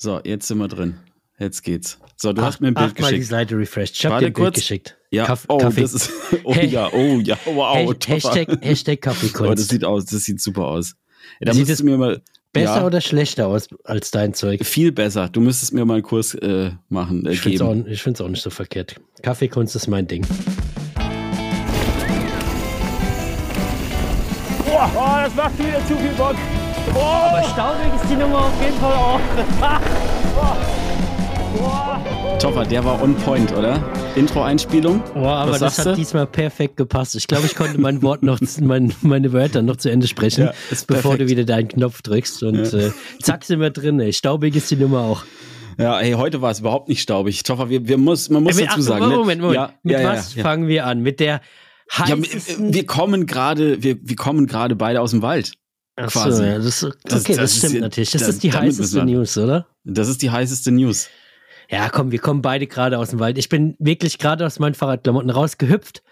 So, jetzt sind wir drin. Jetzt geht's. So, du Ach, hast mir ein Bild achtmal die geschickt. Seite refreshed. Ich habe Warte dir ein Bild kurz. geschickt. Ja, Kaff- oh, Kaffee. das ist, oh Hey. ja, oh ja, wow. Hashtag, Hashtag Oh, das Kaffeekunst. sieht aus, das sieht super aus. Da Sieht es mir mal Besser ja, oder schlechter aus als dein Zeug? viel besser. Du müsstest mir mal einen Kurs äh, machen, äh, Ich finde es auch, auch nicht so verkehrt. Kaffeekunst ist mein Ding. Boah, oh, das macht wieder zu viel Bock. Aber staubig ist die Nummer auf jeden Fall auch. Topper, der war on point, oder? Intro-Einspielung. Boah, aber Was das hat du? diesmal perfekt gepasst. Ich glaube, ich konnte mein Wort noch, mein, meine Wörter noch zu Ende sprechen, Ja, bevor perfekt. du wieder deinen Knopf drückst. Und äh, zack, sind wir drin. Ey. Staubig ist die Nummer auch. Ja, hey, heute war es überhaupt nicht staubig. Toffer, wir, wir muss, man muss Äh, dazu ach, sagen. Moment, ne? Moment. Ja, Mit ja, ja, was ja. fangen wir an? Mit der Ja, wir- heißesten... wir kommen gerade, wir, wir kommen gerade beide aus dem Wald. Ach so, quasi. ja, das, okay, Das- das, das ist stimmt ja- natürlich. Das da- ist die heißeste News, oder? Das ist die heißeste News. Ja, komm, wir kommen beide gerade aus dem Wald. Ich bin wirklich gerade aus meinen Fahrradklamotten rausgehüpft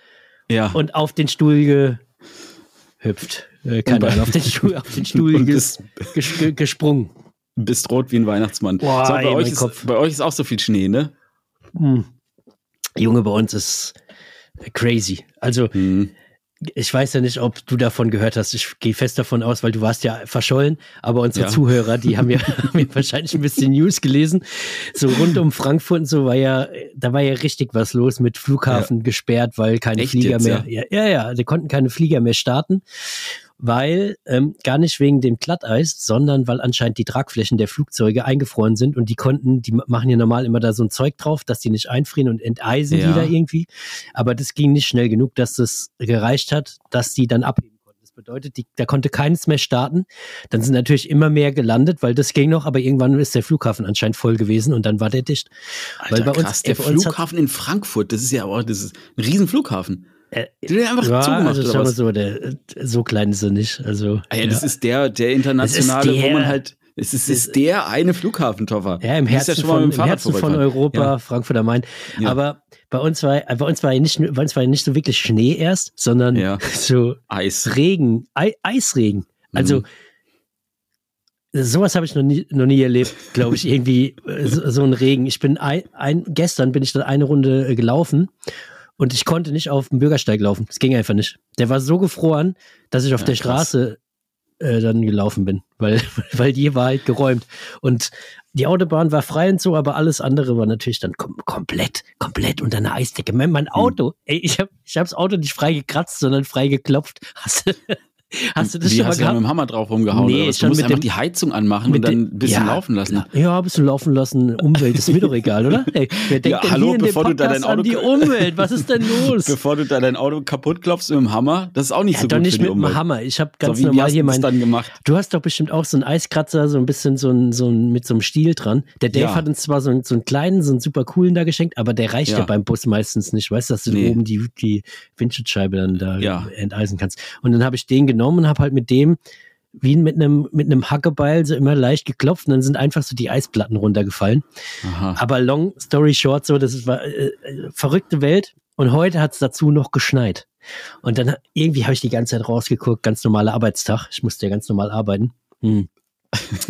Ja. und auf den Stuhl gehüpft. Äh, keine Ahnung, auf den Stuhl, auf den Stuhl ges, ges, ge- gesprungen. bist rot wie ein Weihnachtsmann. Boah, so, bei, ey, euch ist, Kopf. bei euch ist auch so viel Schnee, ne? Hm. Junge, bei uns ist crazy. Also, Hm. Ich weiß ja nicht, ob du davon gehört hast. Ich gehe fest davon aus, weil du warst ja verschollen. Aber unsere Ja. Zuhörer, die haben ja, haben ja wahrscheinlich ein bisschen News gelesen. So rund um Frankfurt und so war ja, da war ja richtig was los mit Flughafen gesperrt, weil keine Echt Flieger jetzt, mehr, ja, ja, ja, die konnten keine Flieger mehr starten. Weil, ähm, gar nicht wegen dem Glatteis, sondern weil anscheinend die Tragflächen der Flugzeuge eingefroren sind und die konnten, die machen ja normal immer da so ein Zeug drauf, dass die nicht einfrieren und enteisen Ja. die da irgendwie. Aber das ging nicht schnell genug, dass das gereicht hat, dass die dann abheben konnten. Das bedeutet, die, da konnte keines mehr starten. Dann sind natürlich immer mehr gelandet, weil das ging noch, aber irgendwann ist der Flughafen anscheinend voll gewesen und dann war der dicht. Alter, Weil bei uns- krass, der uns hat- Flughafen in Frankfurt, das ist ja auch, das ist ein Riesen-Flughafen. Äh, Die haben einfach ja, zugemacht, also oder so, der, so klein ist er nicht. Also, Ah ja, das ist der, der internationale, ist wo man der- halt, es ist, ist der eine Flughafentoffer. Ja, im Herzen, schon mal von, im Herzen von. Europa, Ja. Frankfurt am Main. Ja. Aber bei uns war, bei uns war ja nicht, bei uns war ja nicht so wirklich Schnee erst, sondern Ja. so Eis. Regen, Ei, Eisregen. Also Mhm. sowas habe ich noch nie, noch nie erlebt, glaube ich, irgendwie äh, so, so ein Regen. Ich bin ein, ein, gestern bin ich dann eine Runde äh, gelaufen und ich konnte nicht auf dem Bürgersteig laufen. Es ging einfach nicht. Der war so gefroren, dass ich auf Ja, der krass. Straße äh, dann gelaufen bin, weil, weil die war halt geräumt. Und die Autobahn war frei und so, aber alles andere war natürlich dann kom komplett, komplett unter einer Eisdecke. Mein, Hm. mein Auto, ey, ich habe ich hab das Auto nicht frei gekratzt, sondern frei geklopft. Hast du, hast du das Wie schon mal hast du da mit gehabt? dem Hammer drauf rumgehauen? Nee, oder was? Du musst einfach dem- die Heizung anmachen und dann ein bisschen ja, laufen lassen. Ja, ein bisschen laufen lassen. Umwelt ist mir doch egal, oder? Ey, wer denkt Ja, hallo, bevor du da dein Auto- an die Umwelt? Was ist denn los? Bevor du da dein Auto kaputt klopfst mit dem Hammer, das ist auch nicht ja, so doch gut nicht für die mit dem. Hammer. Ich habe ganz so, wie, wie normal hast hier du das mein. dann gemacht? Du hast doch bestimmt auch so einen Eiskratzer, so ein bisschen so ein, so ein mit so einem Stiel dran. Der Dave Ja. hat uns zwar so einen, so einen kleinen, so einen super coolen da geschenkt, aber der reicht ja, beim Bus meistens nicht. Weißt du, dass du Nee. oben die, die Windschutzscheibe dann da enteisen kannst. Und dann habe ich den genommen und habe halt mit dem wie mit einem mit einem Hackebeil so immer leicht geklopft und dann sind einfach so die Eisplatten runtergefallen. Aha. Aber long story short, so, das ist, war äh, äh, verrückte Welt. Und heute hat es dazu noch geschneit. Und dann irgendwie habe ich die ganze Zeit rausgeguckt, ganz normaler Arbeitstag. Ich musste ja ganz normal arbeiten. Hm.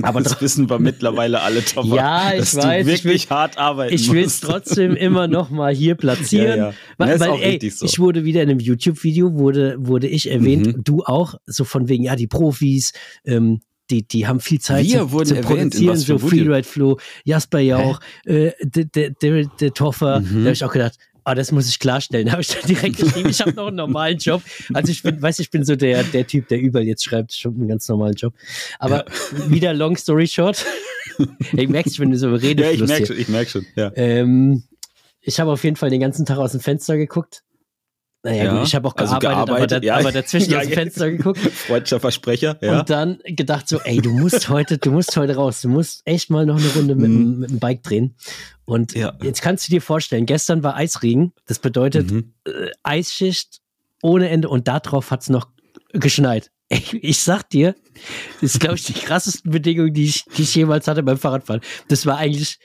Aber das wissen wir mittlerweile alle, Tom. Ja, ich dass weiß, Du ich wirklich hart arbeiten ich will es trotzdem immer noch mal hier platzieren. Ja, ja. Weil, weil ey, so. ich wurde wieder in einem YouTube-Video, wurde, wurde ich erwähnt, Mhm. du auch, so von wegen, ja, die Profis, ähm, die, die haben viel Zeit Wir zu, wurden zu produzieren, so? Freeride Flo, Jasper Jauch, äh, der Toffer, Mhm. da habe ich auch gedacht, ah, das muss ich klarstellen. Da habe ich dann direkt geschrieben, ich habe noch einen normalen Job. Also ich bin, weiß, ich bin so der, der Typ, der überall jetzt schreibt, ich habe einen ganz normalen Job. Aber wieder long story short. ich merke, ich bin so Ja, ich merke schon, ich merk schon. Ja. Ähm, ich habe auf jeden Fall den ganzen Tag aus dem Fenster geguckt. Naja, Ja, gut, ich habe auch also gearbeitet, aber, gearbeitet, da, ja. aber dazwischen Ja, aus dem. Fenster geguckt Freudscher Versprecher, ja. und dann gedacht so, ey, du musst heute, du musst heute raus, du musst echt mal noch eine Runde mit, dem- mit dem Bike drehen. Und Mhm. Jetzt kannst du dir vorstellen, gestern war Eisregen, das bedeutet Mhm. äh, Eisschicht ohne Ende und darauf hat's noch geschneit. Ey, ich sag dir, das ist, glaube ich, die krassesten Bedingungen, die ich, die ich jemals hatte beim Fahrradfahren. Das war eigentlich,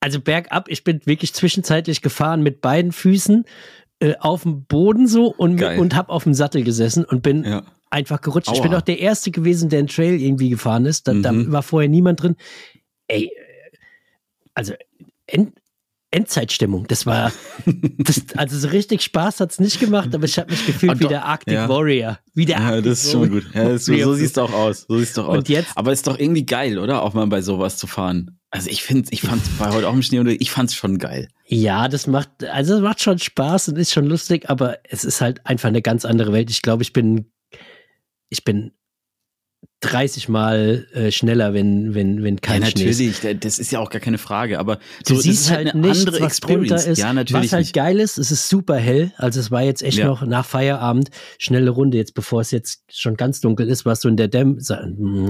also bergab, ich bin wirklich zwischenzeitlich gefahren mit beiden Füßen äh, auf dem Boden so und, Geil. und hab auf dem Sattel gesessen und bin ey, also End, Endzeitstimmung. Das war, das, also so richtig Spaß hat es nicht gemacht, aber ich habe mich gefühlt Und wie doch- der Arctic ja. Warrior. Wie der Ja, Arctic das ist schon Warrior. gut. Ja, das, so, so siehst du auch aus. So siehst du auch aus. Jetzt- Aber ist doch irgendwie geil, oder? Auch mal bei sowas zu fahren. Also ich finde, ich fand bei heute auch im Schnee und ich fand's schon geil. Ja, das macht, also es macht schon Spaß und ist schon lustig, aber es ist halt einfach eine ganz andere Welt. Ich glaube, ich bin, ich bin 30 Mal äh, schneller, wenn, wenn, wenn kein ja, Schnee ist. natürlich. da- Das ist ja auch gar keine Frage. Aber Du so, das siehst ist halt, eine nichts, andere was Experience. ist. Ja, natürlich was halt nicht. geil ist, es ist super hell. Also es war jetzt echt Ja. noch nach Feierabend schnelle Runde. Jetzt bevor es jetzt schon ganz dunkel ist, war es so in der Dämm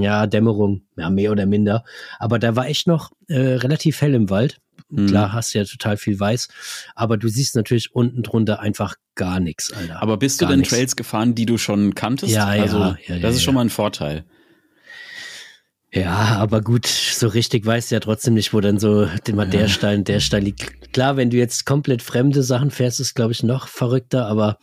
ja, Dämmerung, ja, mehr oder minder. Aber da war echt noch äh, relativ hell im Wald. Mhm. Klar, hast ja total viel weiß. Aber du siehst natürlich unten drunter einfach gar nichts, Alter. Aber bist du Gar denn nix. Trails gefahren, die du schon kanntest? Ja, ja, also, ja, ja, Das ist ja. schon mal ein Vorteil. Ja, aber gut, so richtig weißt du ja trotzdem nicht, wo dann so immer der Stein, der Stein liegt. Klar, wenn du jetzt komplett fremde Sachen fährst, ist glaube ich noch verrückter, aber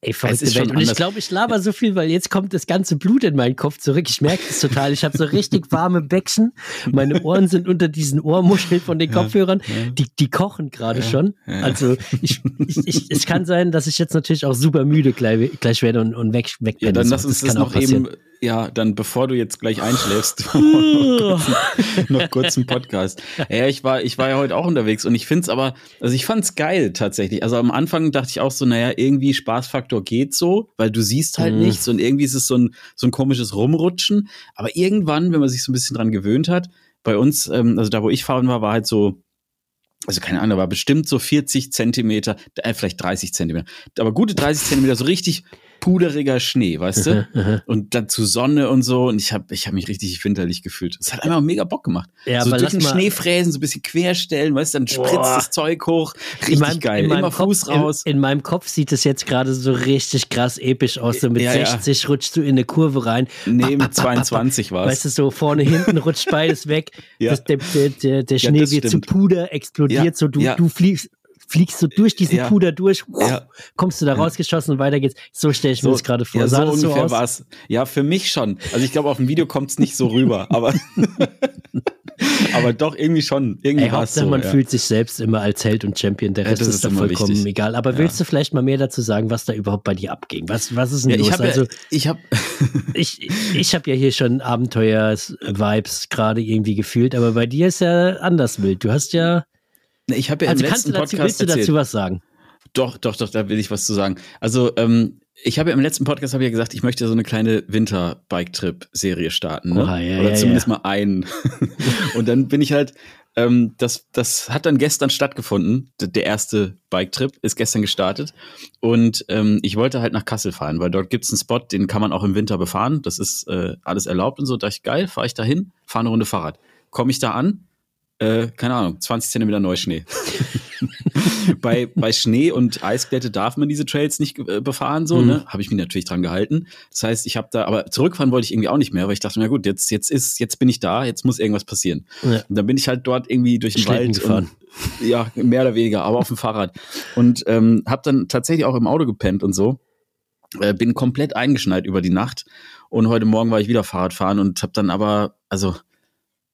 ey, verrückte ist schon Welt. Und ich glaube, ich laber so viel, weil jetzt kommt das ganze Blut in meinen Kopf zurück. Ich merke das total. Ich habe so richtig warme Bäckchen. Meine Ohren sind unter diesen Ohrmuscheln von den Kopfhörern. Die, die kochen gerade schon. ja. Also ich, ich, ich, es kann sein, dass ich jetzt natürlich auch super müde gleich, gleich werde und, und weg, weg Ja, dann So, lass uns das, auch noch eben, ja, dann bevor du jetzt gleich einschläfst, noch, kurz, noch kurz einen Podcast. Ja, ich war, ich war ja heute auch unterwegs und ich find's aber, also ich fand's geil tatsächlich. Also am Anfang dachte ich auch so, naja, irgendwie Spaßfaktor geht so, weil du siehst halt Mhm. nichts und irgendwie ist es so ein, so ein komisches Rumrutschen. Aber irgendwann, wenn man sich so ein bisschen dran gewöhnt hat, bei uns, ähm, also da wo ich fahren war, war halt so, also keine Ahnung, war bestimmt so 40 Zentimeter, äh, vielleicht 30 Zentimeter, aber gute 30 Zentimeter, so richtig puderiger Schnee, weißt du? Und dann zu Sonne und so. Und ich habe ich hab mich richtig winterlich gefühlt. Es hat einfach mega Bock gemacht. Ja, so durch den Schnee fräsen, so ein bisschen querstellen, weißt du, dann spritzt Boah. das Zeug hoch. Richtig in meinem, geil. In meinem Immer Kopf, Fuß raus. In, in meinem Kopf sieht es jetzt gerade so richtig krass episch aus. So mit Ja, ja. 60 rutschst du in eine Kurve rein. nee, mit 22 war Weißt es. du, so vorne, hinten rutscht beides weg. Ja. das, der, der, der, Ja, Schnee wird stimmt. zu Puder, explodiert Ja, so. Du, ja. du fliegst, fliegst so durch diesen Ja. Puder durch. Ja. Kommst du da rausgeschossen und weiter geht's. So stelle ich mir das gerade vor. Ja, Sah so das so ungefähr aus? war's. Ja, für mich schon. Also ich glaube, auf dem Video kommt's nicht so rüber, aber, aber doch irgendwie schon. Irgendwie Ey, Hauptsache, so. man ja. fühlt sich selbst immer als Held und Champion. Der Rest das ist, ist da vollkommen wichtig. egal. Aber willst du vielleicht mal mehr dazu sagen, was da überhaupt bei dir abging? Was, was ist denn los? ich habe also, ja, ich hab, ich, ich habe ja hier schon Abenteuer-Vibes gerade irgendwie gefühlt, aber bei dir ist ja anders wild. Du hast ja. Ich habe ja Also im kannst letzten du dazu, Podcast willst du erzählt. dazu was sagen? Doch, doch, doch, da will ich was zu sagen. Also, ähm, ich habe ja im letzten Podcast habe ich ja gesagt, ich möchte so eine kleine Winter-Bike-Trip-Serie starten. Ne? Oha, ja, Oder ja, zumindest ja. mal einen. und dann bin ich halt, ähm, das, das hat dann gestern stattgefunden. Der erste Bike-Trip ist gestern gestartet. Und ähm, ich wollte halt nach Kassel fahren, weil dort gibt's einen Spot, den kann man auch im Winter befahren. Das ist äh, alles erlaubt und so. Da dachte ich, geil, fahre ich da hin, fahre eine Runde Fahrrad. Komme ich da an, äh, keine Ahnung, 20 Zentimeter Neuschnee. bei, bei Schnee und Eisglätte darf man diese Trails nicht äh, befahren, so, Mhm. ne? Habe ich mich natürlich dran gehalten. Das heißt, ich habe da, aber zurückfahren wollte ich irgendwie auch nicht mehr, weil ich dachte, na gut, jetzt, jetzt ist, jetzt bin ich da, jetzt muss irgendwas passieren. Ja. Und dann bin ich halt dort irgendwie durch den Schlitten Wald gefahren. Und, ja, mehr oder weniger, aber auf dem Fahrrad. Und ähm, habe dann tatsächlich auch im Auto gepennt und so. Äh, bin komplett eingeschneit über die Nacht. Und heute Morgen war ich wieder Fahrrad fahren und habe dann aber, also,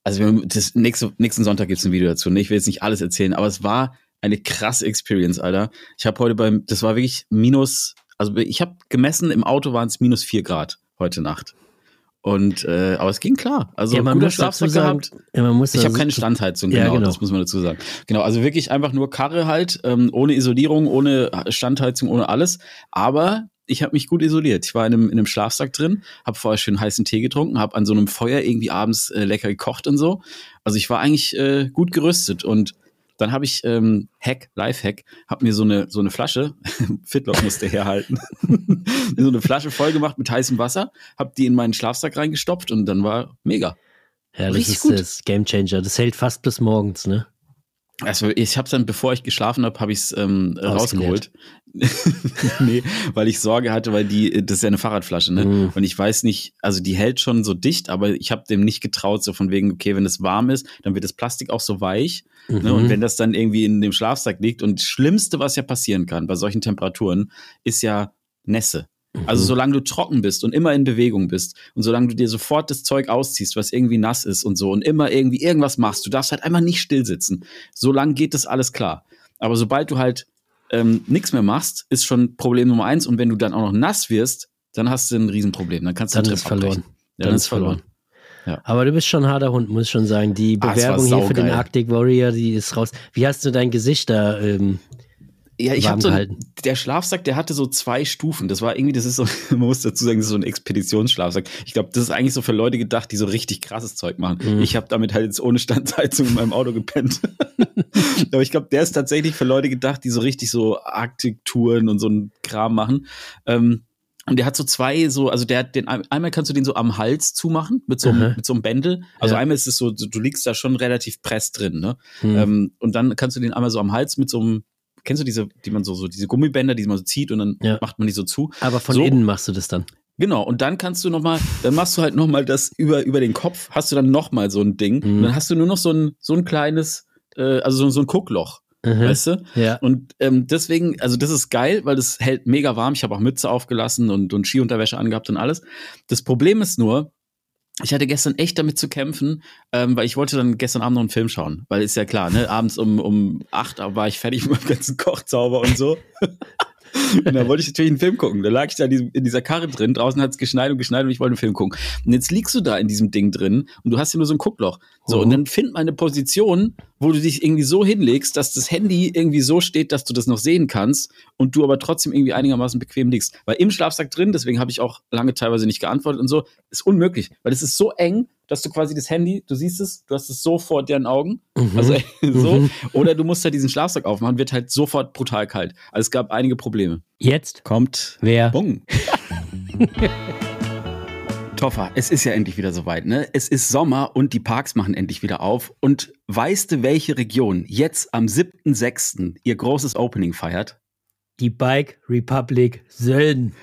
also das nächste, nächsten Sonntag gibt's ein Video dazu. Ne? Ich will jetzt nicht alles erzählen, aber es war eine krasse Experience, Alter. Ich habe heute beim, das war wirklich minus, also ich habe gemessen, im Auto waren es minus vier Grad heute Nacht. Und äh, aber es ging klar. Also ja, man guter Schlafsack gehabt. ja, man muss Ich habe keine Standheizung, Ja, genau, genau. das muss man dazu sagen. Genau, also wirklich einfach nur Karre halt, ähm, ohne Isolierung, ohne Standheizung, ohne alles. Aber ich habe mich gut isoliert. Ich war in einem, in einem Schlafsack drin, habe vorher schön heißen Tee getrunken, habe an so einem Feuer irgendwie abends äh, lecker gekocht und so. Also ich war eigentlich äh, gut gerüstet und dann habe ich ähm, Hack, Live-Hack, habe mir so eine so eine Flasche, Fitlock musste herhalten, so eine Flasche voll gemacht mit heißem Wasser, habe die in meinen Schlafsack reingestopft und dann war mega. Ja, das Richtig ist gut. das Game Changer. Das hält fast bis morgens, ne? Also ich habe dann, bevor ich geschlafen habe, habe ich es ähm, rausgeholt. nee, weil ich Sorge hatte, weil die, das ist ja eine Fahrradflasche, ne? Mhm. Und ich weiß nicht, also die hält schon so dicht, aber ich habe dem nicht getraut, so von wegen, okay, wenn es warm ist, dann wird das Plastik auch so weich. Ne? Mhm. Und wenn das dann irgendwie in dem Schlafsack liegt und das Schlimmste, was ja passieren kann bei solchen Temperaturen, ist ja Nässe. Also solange du trocken bist und immer in Bewegung bist und solange du dir sofort das Zeug ausziehst, was irgendwie nass ist und so und immer irgendwie irgendwas machst, du darfst halt einfach nicht still sitzen. Solange geht das alles klar. Aber sobald du halt ähm, nichts mehr machst, ist schon Problem Nummer eins. Und wenn du dann auch noch nass wirst, dann hast du ein Riesenproblem. Dann kannst du Dann den ist Trip verloren. Ja, Dann ist verloren. Aber du bist schon ein harter Hund, muss ich schon sagen. Die Ah, Bewerbung hier für den saugeil. Arctic Warrior, die ist raus. Wie hast du dein Gesicht da? Ähm, Ja, ich habe so gehalten. der Schlafsack, der hatte so zwei Stufen. Das war irgendwie, das ist so, man muss dazu sagen, das ist so ein Expeditionsschlafsack. Ich glaube, das ist eigentlich so für Leute gedacht, die so richtig krasses Zeug machen. Mhm. Ich habe damit halt jetzt ohne Standheizung in meinem Auto gepennt. Aber ich glaube, der ist tatsächlich für Leute gedacht, die so richtig so Arktik-Touren und so einen Kram machen. Ähm, und der hat so zwei, so, also der hat den, einmal kannst du den so am Hals zumachen, mit so, einem Aha. mit so einem Bändel. Also Ja. einmal ist es so, du liegst da schon relativ press drin, ne? hm. Ähm, und dann kannst du den einmal so am Hals mit so einem, kennst du diese, die man so, so diese Gummibänder, die man so zieht und dann Ja. macht man die so zu. Aber von so. innen machst du das dann. Genau, und dann kannst du nochmal, dann machst du halt nochmal das über, über den Kopf, hast du dann nochmal so ein Ding. Mhm. Und dann hast du nur noch so ein, so ein kleines, äh, also so, so ein Guckloch, Mhm. weißt du? Ja. Und ähm, deswegen, also das ist geil, weil das hält mega warm. Ich habe auch Mütze aufgelassen und, und Skiunterwäsche angehabt und alles. Das Problem ist nur, ich hatte gestern echt damit zu kämpfen, ähm, weil ich wollte dann gestern Abend noch einen Film schauen. Weil ist ja klar, ne? Abends um, um acht war ich fertig mit meinem ganzen Kochzauber und so. Und dann wollte ich natürlich einen Film gucken. Da lag ich da in, diesem, in dieser Karre drin. Draußen hat es geschneit und geschneit und ich wollte einen Film gucken. Und jetzt liegst du da in diesem Ding drin und du hast ja nur so ein Guckloch. So, Mhm. und dann find mal eine Position, wo du dich irgendwie so hinlegst, dass das Handy irgendwie so steht, dass du das noch sehen kannst und du aber trotzdem irgendwie einigermaßen bequem liegst. Weil im Schlafsack drin, deswegen habe ich auch lange teilweise nicht geantwortet und so, ist unmöglich. Weil es ist so eng, dass du quasi das Handy, du siehst es, du hast es so vor deren Augen. Mhm. Also so. Mhm. Oder du musst halt diesen Schlafsack aufmachen, wird halt sofort brutal kalt. Also es gab einige Probleme. Jetzt? Kommt Wer? Bung. Toffer, es ist ja endlich wieder soweit, ne? Es ist Sommer und die Parks machen endlich wieder auf. Und weißt du, welche Region jetzt am 7.6. ihr großes Opening feiert? Die Bike Republic Sölden.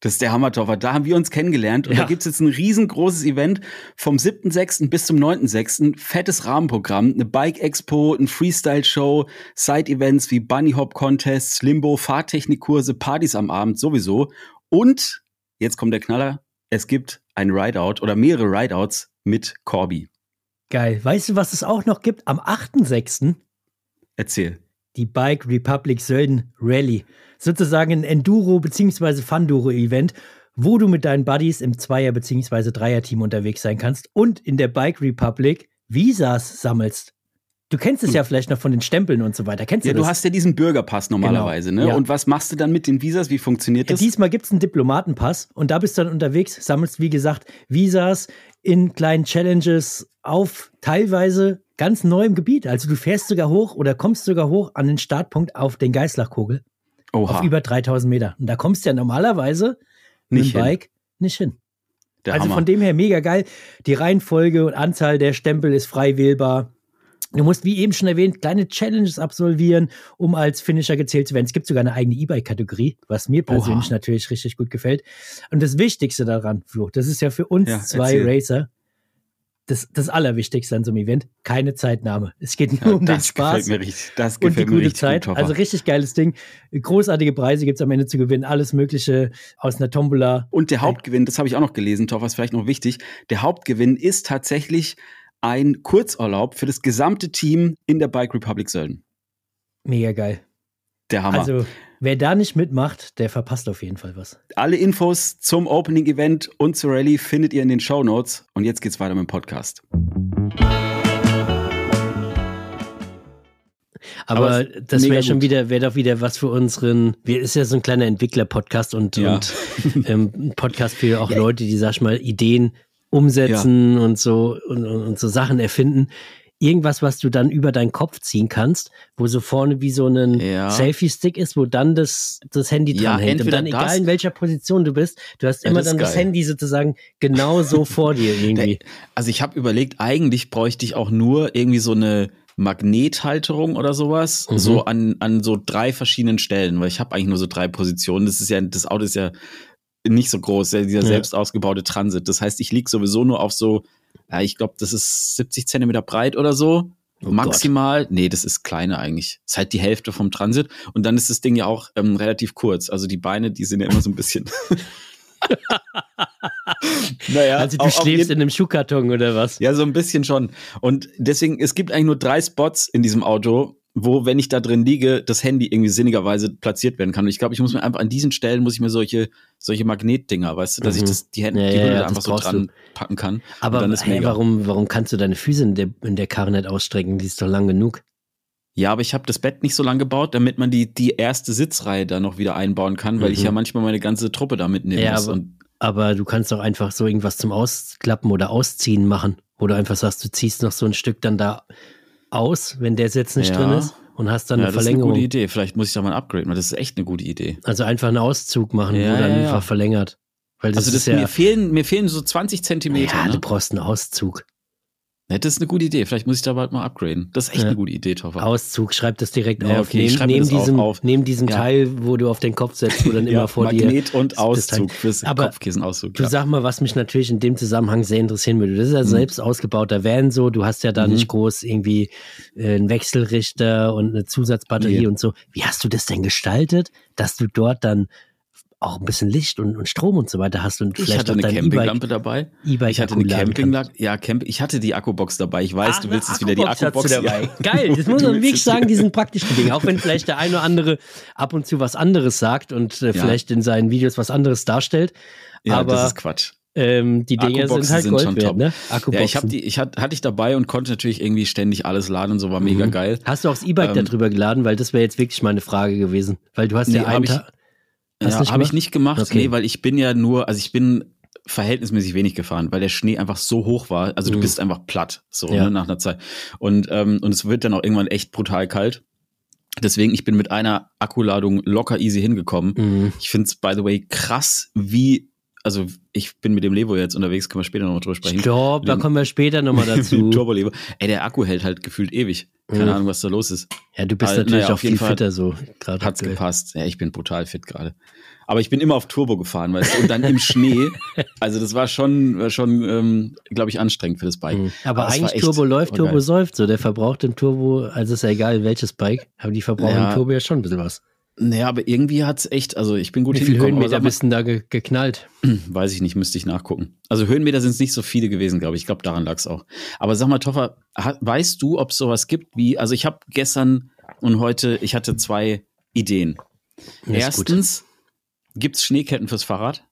Das ist der Hammer, Toffer. Da haben wir uns kennengelernt und Ja. da gibt's jetzt ein riesengroßes Event vom 7.6. bis zum 9.6. Fettes Rahmenprogramm, eine Bike-Expo, ein Freestyle-Show, Side-Events wie Bunny Hop Contests, Limbo, Fahrtechnikkurse, Partys am Abend sowieso. Und, jetzt kommt der Knaller, es gibt ein Rideout oder mehrere Rideouts mit Corby. Geil. Weißt du, was es auch noch gibt? Am 8.6. Erzähl. die Bike Republic Sölden Rally. Sozusagen ein Enduro- bzw. Funduro-Event, wo du mit deinen Buddies im Zweier- bzw. Dreier-Team unterwegs sein kannst und in der Bike Republic Visas sammelst. Du kennst es ja vielleicht noch von den Stempeln und so weiter. Kennst Ja, du du das? hast ja diesen Bürgerpass normalerweise, ne? Ja. Und was machst du dann mit den Visas? Wie funktioniert Ja, das? diesmal gibt es einen Diplomatenpass und da bist du dann unterwegs, sammelst, wie gesagt, Visas in kleinen Challenges auf teilweise ganz neuem Gebiet. Also du fährst sogar hoch oder kommst sogar hoch an den Startpunkt auf den Geißlachkogel Oha, auf über 3000 Meter. Und da kommst du ja normalerweise mit nicht dem hin. Bike nicht hin. Der also Hammer. von dem her mega geil. Die Reihenfolge und Anzahl der Stempel ist frei wählbar. Du musst, wie eben schon erwähnt, kleine Challenges absolvieren, um als Finisher gezählt zu werden. Es gibt sogar eine eigene E-Bike-Kategorie, was mir persönlich Oha. natürlich richtig gut gefällt. Und das Wichtigste daran, Flo, das ist ja für uns Ja, zwei erzähl. Racer das, das Allerwichtigste an so einem Event, keine Zeitnahme. Es geht nur ja, um den das Spaß gefällt mir richtig. Das und die gute Zeit. gut, also richtig geiles Ding. Großartige Preise gibt's am Ende zu gewinnen. Alles Mögliche aus einer Tombola. Und der Hauptgewinn, das habe ich auch noch gelesen, Toffer, ist vielleicht noch wichtig. Der Hauptgewinn ist tatsächlich ein Kurzurlaub für das gesamte Team in der Bike Republic Sölden. Mega geil. Der Hammer. Also, wer da nicht mitmacht, der verpasst auf jeden Fall was. Alle Infos zum Opening Event und zur Rallye findet ihr in den Show Notes. Und jetzt geht's weiter mit dem Podcast. Aber, Aber das wäre schon gut. wieder, wäre doch wieder was für unseren, wir ist ja so ein kleiner Entwickler-Podcast und, Ja. und ähm, ein Podcast für auch Leute, die, sag ich mal, Ideen umsetzen und so und, und, und so Sachen erfinden. Irgendwas, was du dann über deinen Kopf ziehen kannst, wo so vorne wie so ein Ja. Selfie-Stick ist, wo dann das, das Handy Ja, dran hängt. Und dann, egal das- in welcher Position du bist, du hast Ja, immer das dann das. Handy sozusagen genau so vor dir irgendwie. Also ich habe überlegt, eigentlich bräuchte ich auch nur irgendwie so eine Magnethalterung oder sowas, Mhm. so an, an so drei verschiedenen Stellen, weil ich habe eigentlich nur so drei Positionen. Das ist ja, das Auto ist ja nicht so groß, dieser Ja. selbst ausgebaute Transit. Das heißt, ich lieg sowieso nur auf so, ja, ich glaube, das ist 70 Zentimeter breit oder so. Maximal, nee, das ist kleiner eigentlich. ist halt die Hälfte vom Transit. Und dann ist das Ding ja auch ähm, relativ kurz. Also die Beine, die sind ja immer so ein bisschen. naja, also du auch, schläfst in einem Schuhkarton oder was? Ja, so ein bisschen schon. Und deswegen, es gibt eigentlich nur drei Spots in diesem Auto, wo, wenn ich da drin liege, das Handy irgendwie sinnigerweise platziert werden kann. Und ich glaube, ich muss mir einfach an diesen Stellen muss ich mir solche, solche Magnetdinger, weißt du, dass mhm. ich das, die Hände, ja, die Hülle ja, einfach so dran du. packen kann. Aber hey, warum, warum kannst du deine Füße in der, in der Karre nicht ausstrecken? Die ist doch lang genug. Ja, aber ich habe das Bett nicht so lang gebaut, damit man die, die erste Sitzreihe da noch wieder einbauen kann, weil mhm. ich ja manchmal meine ganze Truppe da mitnehmen ja, muss. Aber, aber du kannst doch einfach so irgendwas zum Ausklappen oder Ausziehen machen. Wo du einfach sagst, du ziehst noch so ein Stück dann da aus, wenn der Sitz nicht ja. drin ist und hast dann ja, eine Verlängerung. Das ist eine gute Idee. Vielleicht muss ich da mal ein Upgrade machen. Das ist echt eine gute Idee. Also einfach einen Auszug machen, ja, wo dann einfach verlängert. Weil das also das, mir, fehlen, mir fehlen so 20 Zentimeter. Ja, ne? du brauchst einen Auszug. Ja, das ist eine gute Idee. Vielleicht muss ich da bald mal upgraden. Das ist echt ja. eine gute Idee, Toffer. Auszug, schreib das direkt ja, auf. Okay, neben, neben diesem, auf, neben diesem ja. Teil, wo du auf den Kopf setzt, wo dann immer vor Magnet dir. Magnet und Auszug fürs Aber Kopfkissenauszug. Du sag mal, was mich natürlich in dem Zusammenhang sehr interessieren würde. Das ist ja mhm. selbst ausgebauter Van so. Du hast ja da mhm. nicht groß irgendwie äh, einen Wechselrichter und eine Zusatzbatterie nee. und so. Wie hast du das denn gestaltet, dass du dort dann auch ein bisschen Licht und, und Strom und so weiter hast und ich hatte eine Campinglampe e dabei. E ich hatte eine Campinglampe. Ja, Camp ich hatte die Akkubox dabei. Ich weiß, Ach, du willst jetzt wieder die Akkubox dabei. Ja. Geil, das muss man wirklich sagen, die sind praktisch Dinge. Auch wenn vielleicht der eine oder andere ab und zu was anderes sagt und äh, ja. vielleicht in seinen Videos was anderes darstellt. Ja, aber das ist Quatsch. Ähm, die Dinge sind halt sind Gold wert, ne? Akkuboxen. Ja, ich habe die, ich hatte, hatte ich dabei und konnte natürlich irgendwie ständig alles laden und so war mega mhm. geil. Hast du auch das E-Bike ähm, darüber geladen, weil das wäre jetzt wirklich meine Frage gewesen, weil du hast nee, ja einen Tag ja, habe ich nicht gemacht, okay. nee, weil ich bin ja nur, also ich bin verhältnismäßig wenig gefahren, weil der Schnee einfach so hoch war. Also du mhm. bist einfach platt, so ja. ne, nach einer Zeit. Und, ähm, und es wird dann auch irgendwann echt brutal kalt. Deswegen, ich bin mit einer Akkuladung locker easy hingekommen. Mhm. Ich finde es, by the way, krass, wie, also ich bin mit dem Levo jetzt unterwegs, können wir später nochmal drüber sprechen. Stopp, da kommen wir später nochmal dazu. Turbo Levo. Ey, der Akku hält halt gefühlt ewig. Keine mhm. Ahnung, was da los ist. Ja, du bist Aber, natürlich naja, auch viel fitter so. Hat's gepasst. Ja, ich bin brutal fit gerade. Aber ich bin immer auf Turbo gefahren, weißt du, und dann im Schnee. Also das war schon, war schon, ähm, glaube ich, anstrengend für das Bike. Mhm. Aber, aber eigentlich Turbo läuft, oh, Turbo geil. säuft. So, der verbraucht im Turbo, also ist ja egal welches Bike, aber die verbrauchen ja. im Turbo ja schon ein bisschen was. Naja, aber irgendwie hat's echt, also ich bin gut Wie viele Höhenmeter bist du da ge geknallt? Weiß ich nicht, müsste ich nachgucken. Also Höhenmeter sind es nicht so viele gewesen, glaube ich. Ich glaube, daran lag's auch. Aber sag mal, Toffer, weißt du, ob es sowas gibt wie, also ich habe gestern und heute, ich hatte zwei Ideen. Erstens, gibt's Schneeketten fürs Fahrrad?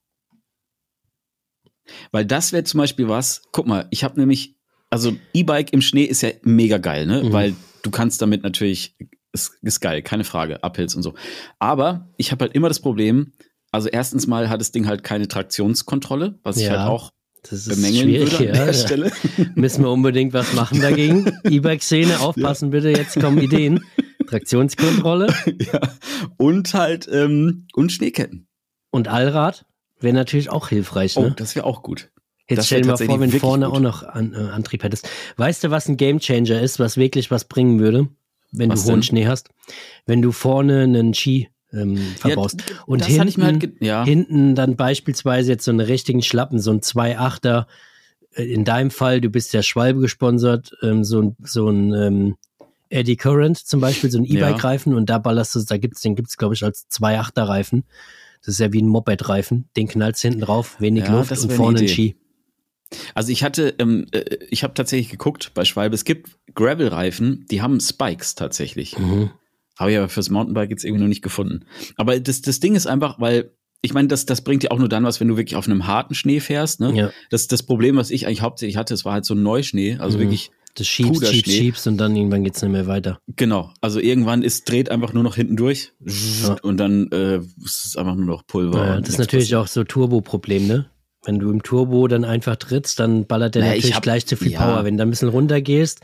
Weil das wäre zum Beispiel was, guck mal, ich habe nämlich, also E-Bike im Schnee ist ja mega geil, ne? Mhm. Weil du kannst damit natürlich ist, ist geil, keine Frage, Uphills und so. Aber ich habe halt immer das Problem, also erstens mal hat das Ding halt keine Traktionskontrolle, was ja, ich halt auch bemängeln würde an der ja. Stelle. Müssen wir unbedingt was machen dagegen. E-Bike-Szene, aufpassen bitte, jetzt kommen Ideen. Traktionskontrolle. ja. Und halt, ähm, und Schneeketten. Und Allrad wäre natürlich auch hilfreich, ne? Oh, das wäre auch gut. Jetzt das stell dir mal vor, wenn vorne gut. auch noch an, äh, Antrieb hättest. Weißt du, was ein Gamechanger ist, was wirklich was bringen würde? Wenn Was du hohen denn? Schnee hast. Wenn du vorne einen Ski ähm, verbaust. Ja, und hinten, halt ja. hinten dann beispielsweise jetzt so einen richtigen Schlappen, so ein 2,8er. Äh, in deinem Fall, du bist ja Schwalbe gesponsert, ähm, so ein, so ein ähm, Eddy Current zum Beispiel, so ein E-Bike-Reifen ja. und da ballerst du, da gibt's, den gibt's glaube ich als 2,8er Reifen. Das ist ja wie ein Moped-Reifen. Den knallst hinten drauf, wenig Luft und vorne ein Ski. Also ich hatte, ähm, äh, ich habe tatsächlich geguckt bei Schwalbe, es gibt Gravel-Reifen, die haben Spikes tatsächlich. Mhm. Habe ich aber fürs Mountainbike jetzt irgendwie noch nicht gefunden. Aber das, das Ding ist einfach, weil ich meine, das, das bringt dir auch nur dann was, wenn du wirklich auf einem harten Schnee fährst. Ne? Ja. Das, das Problem, was ich eigentlich hauptsächlich hatte, es war halt so ein Neuschnee, also mhm. wirklich das schiebst, schiebst, schiebst und dann irgendwann geht's nicht mehr weiter. Genau, also irgendwann ist dreht einfach nur noch hinten durch ja. und dann äh, ist es einfach nur noch Pulver. Ja, das ist natürlich auch so Turbo-Problem, ne? Wenn du im Turbo dann einfach trittst, dann ballert der naja, natürlich hab, gleich zu viel ja, Power. Wenn du ein bisschen runter gehst,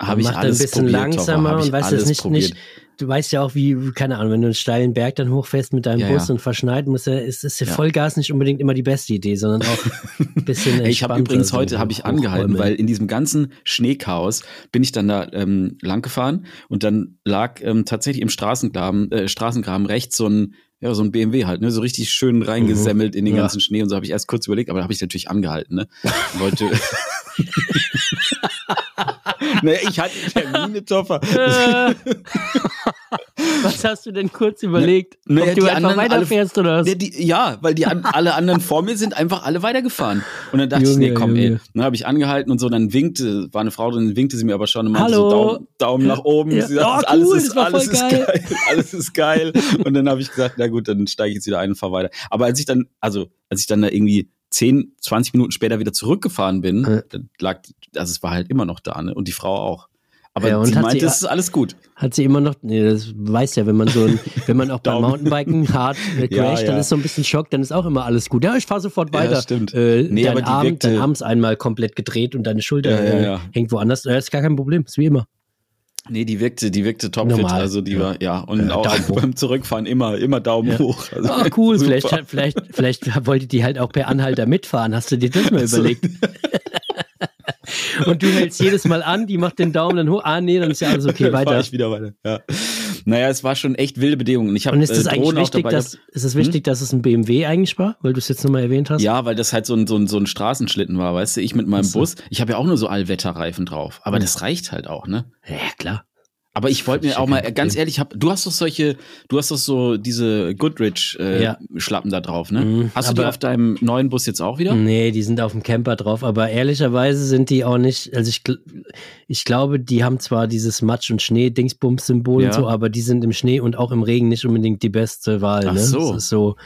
habe ich alles ein bisschen probiert, langsamer und weißt das nicht, nicht, du weißt ja auch, wie, keine Ahnung, wenn du einen steilen Berg dann hochfährst mit deinem ja, Bus ja. und verschneit musst, ist, ist ja Vollgas nicht unbedingt immer die beste Idee, sondern auch ein bisschen Ich habe übrigens heute so habe ich angehalten, weil in diesem ganzen Schneechaos bin ich dann da ähm, lang gefahren und dann lag ähm, tatsächlich im Straßengraben, äh, Straßengraben rechts so ein ja, so ein BMW halt, ne, so richtig schön reingesemmelt mhm. in den ja. ganzen Schnee und so habe ich erst kurz überlegt, aber da habe ich natürlich angehalten, ne? Wollte naja, ich hatte Termine, Toffer. Was hast du denn kurz überlegt? Naja, ob du die einfach anderen alle- weiterfährst oder was? Ja, die, ja weil die an, alle anderen vor mir sind einfach alle weitergefahren. Und dann dachte ich, Junge, nee, komm, ey. Junge. Dann habe ich angehalten und so, dann winkte, war eine Frau drin, winkte sie mir aber schon und meinte Hallo. so Daumen, Daumen nach oben. Ja. Sie sagt, Oh, alles, cool, ist, das war alles voll ist geil. geil. Alles ist geil. Und dann habe ich gesagt, na gut, dann steige ich jetzt wieder ein und fahre weiter. Aber als ich dann, also als ich dann da irgendwie 10, 20 Minuten später wieder zurückgefahren bin, Ja. dann lag, also es war halt immer noch da, ne? Und die Frau auch. Aber Ja, und sie meinte, es ist alles gut. Hat sie immer noch, nee, das weiß ja, wenn man so ein, wenn man auch beim. Mountainbiken hart äh, Ja, crasht, dann ja. ist so ein bisschen Schock, dann ist auch immer alles gut. Ja, ich fahre sofort Ja, weiter. stimmt. Äh, Nee, dein, aber die Arm, wirkte- dein Arm ist einmal komplett gedreht und deine Schulter Ja, ja, äh, ja. hängt woanders. Ja, ist gar kein Problem, ist wie immer. Nee, die wirkte, die wirkte topfit. Normal. Also die Ja. war, ja, und Ja, auch beim Zurückfahren immer, immer Daumen Ja. hoch. Also, Ah, cool, super. vielleicht, vielleicht, vielleicht wollte die halt auch per Anhalter mitfahren. Hast du dir das mal überlegt? Und du hältst jedes Mal an, die macht den Daumen dann hoch. Ah, nee, dann ist ja alles okay, Fahr weiter. ich wieder weiter. Ja. Naja, es war schon echt wilde Bedingungen. Ich hab, Und ist es äh, eigentlich wichtig, dass, gehabt. ist es wichtig, dass es ein BMW eigentlich war, weil du es jetzt nochmal erwähnt hast? Ja, weil das halt so ein, so ein, so ein Straßenschlitten war, weißt du, ich mit meinem so. Bus. Ich habe ja auch nur so Allwetterreifen drauf. Aber Hm. das reicht halt auch, ne? Ja, klar. Aber ich wollte mir auch mal, kein ganz ehrlich, hab, du hast doch solche, du hast doch so diese Goodrich-Schlappen Ja. da drauf, ne? Mhm, hast du die auf deinem neuen Bus jetzt auch wieder? Nee, die sind auf dem Camper drauf, aber ehrlicherweise sind die auch nicht, also ich, ich glaube, die haben zwar dieses Matsch- und Schnee-Dingsbums-Symbol Ja. und so, aber die sind im Schnee und auch im Regen nicht unbedingt die beste Wahl. Ach ne? so. Das ist so.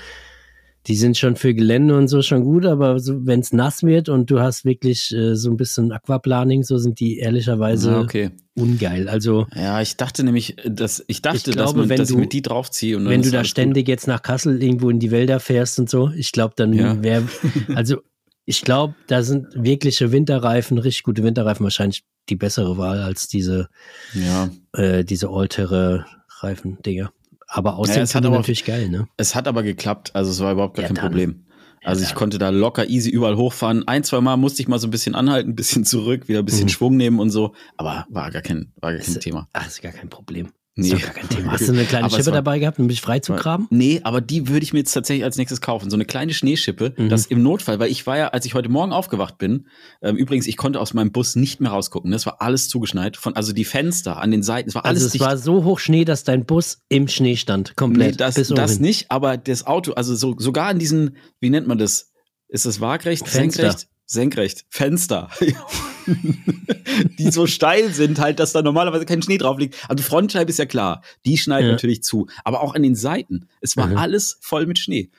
Die sind schon für Gelände und so schon gut, aber so, wenn es nass wird und du hast wirklich äh, so ein bisschen Aquaplaning, so sind die ehrlicherweise Ja, okay. ungeil. Also Ja, ich dachte nämlich, dass ich dachte, Ich dass, glaube, man, wenn dass ich du- mir die draufziehe und wenn du da alles gut. ständig jetzt nach Kassel irgendwo in die Wälder fährst und so, ich glaube, dann Ja. wäre, also ich glaube, da sind wirkliche Winterreifen, richtig gute Winterreifen wahrscheinlich die bessere Wahl als diese, Ja, äh, diese Allterre-Reifen, Digga. Aber außerdem es hat aber natürlich geil, ne? es hat aber geklappt, also es war überhaupt gar Ja, kein dann. Problem. Also ich konnte da locker easy überall hochfahren. Ein, zwei Mal musste ich mal so ein bisschen anhalten, ein bisschen zurück, wieder ein bisschen Mhm. Schwung nehmen und so. Aber war gar kein, war gar kein Ist- Thema. Ach, ist gar kein Problem. Nee. Ist doch gar kein Thema. Hast du eine kleine Aber Schippe war- dabei gehabt, um mich frei zu graben? Nee, aber die würde ich mir jetzt tatsächlich als nächstes kaufen. So eine kleine Schneeschippe, Mhm. das im Notfall, weil ich war ja, als ich heute Morgen aufgewacht bin, ähm, übrigens, ich konnte aus meinem Bus nicht mehr rausgucken. Das war alles zugeschneit. Von, also die Fenster an den Seiten, es war alles Also es dicht. war so hoch Schnee, dass dein Bus im Schnee stand, komplett. Nee, das, das nicht, aber das Auto, also so, sogar in diesen, wie nennt man das? Ist das waagrecht? Fenster. Senkrecht? Senkrecht. Fenster. die so steil sind, halt, dass da normalerweise kein Schnee drauf liegt. Also Frontscheibe ist ja klar, die schneidet Ja. natürlich zu. Aber auch an den Seiten. Es war Mhm. alles voll mit Schnee.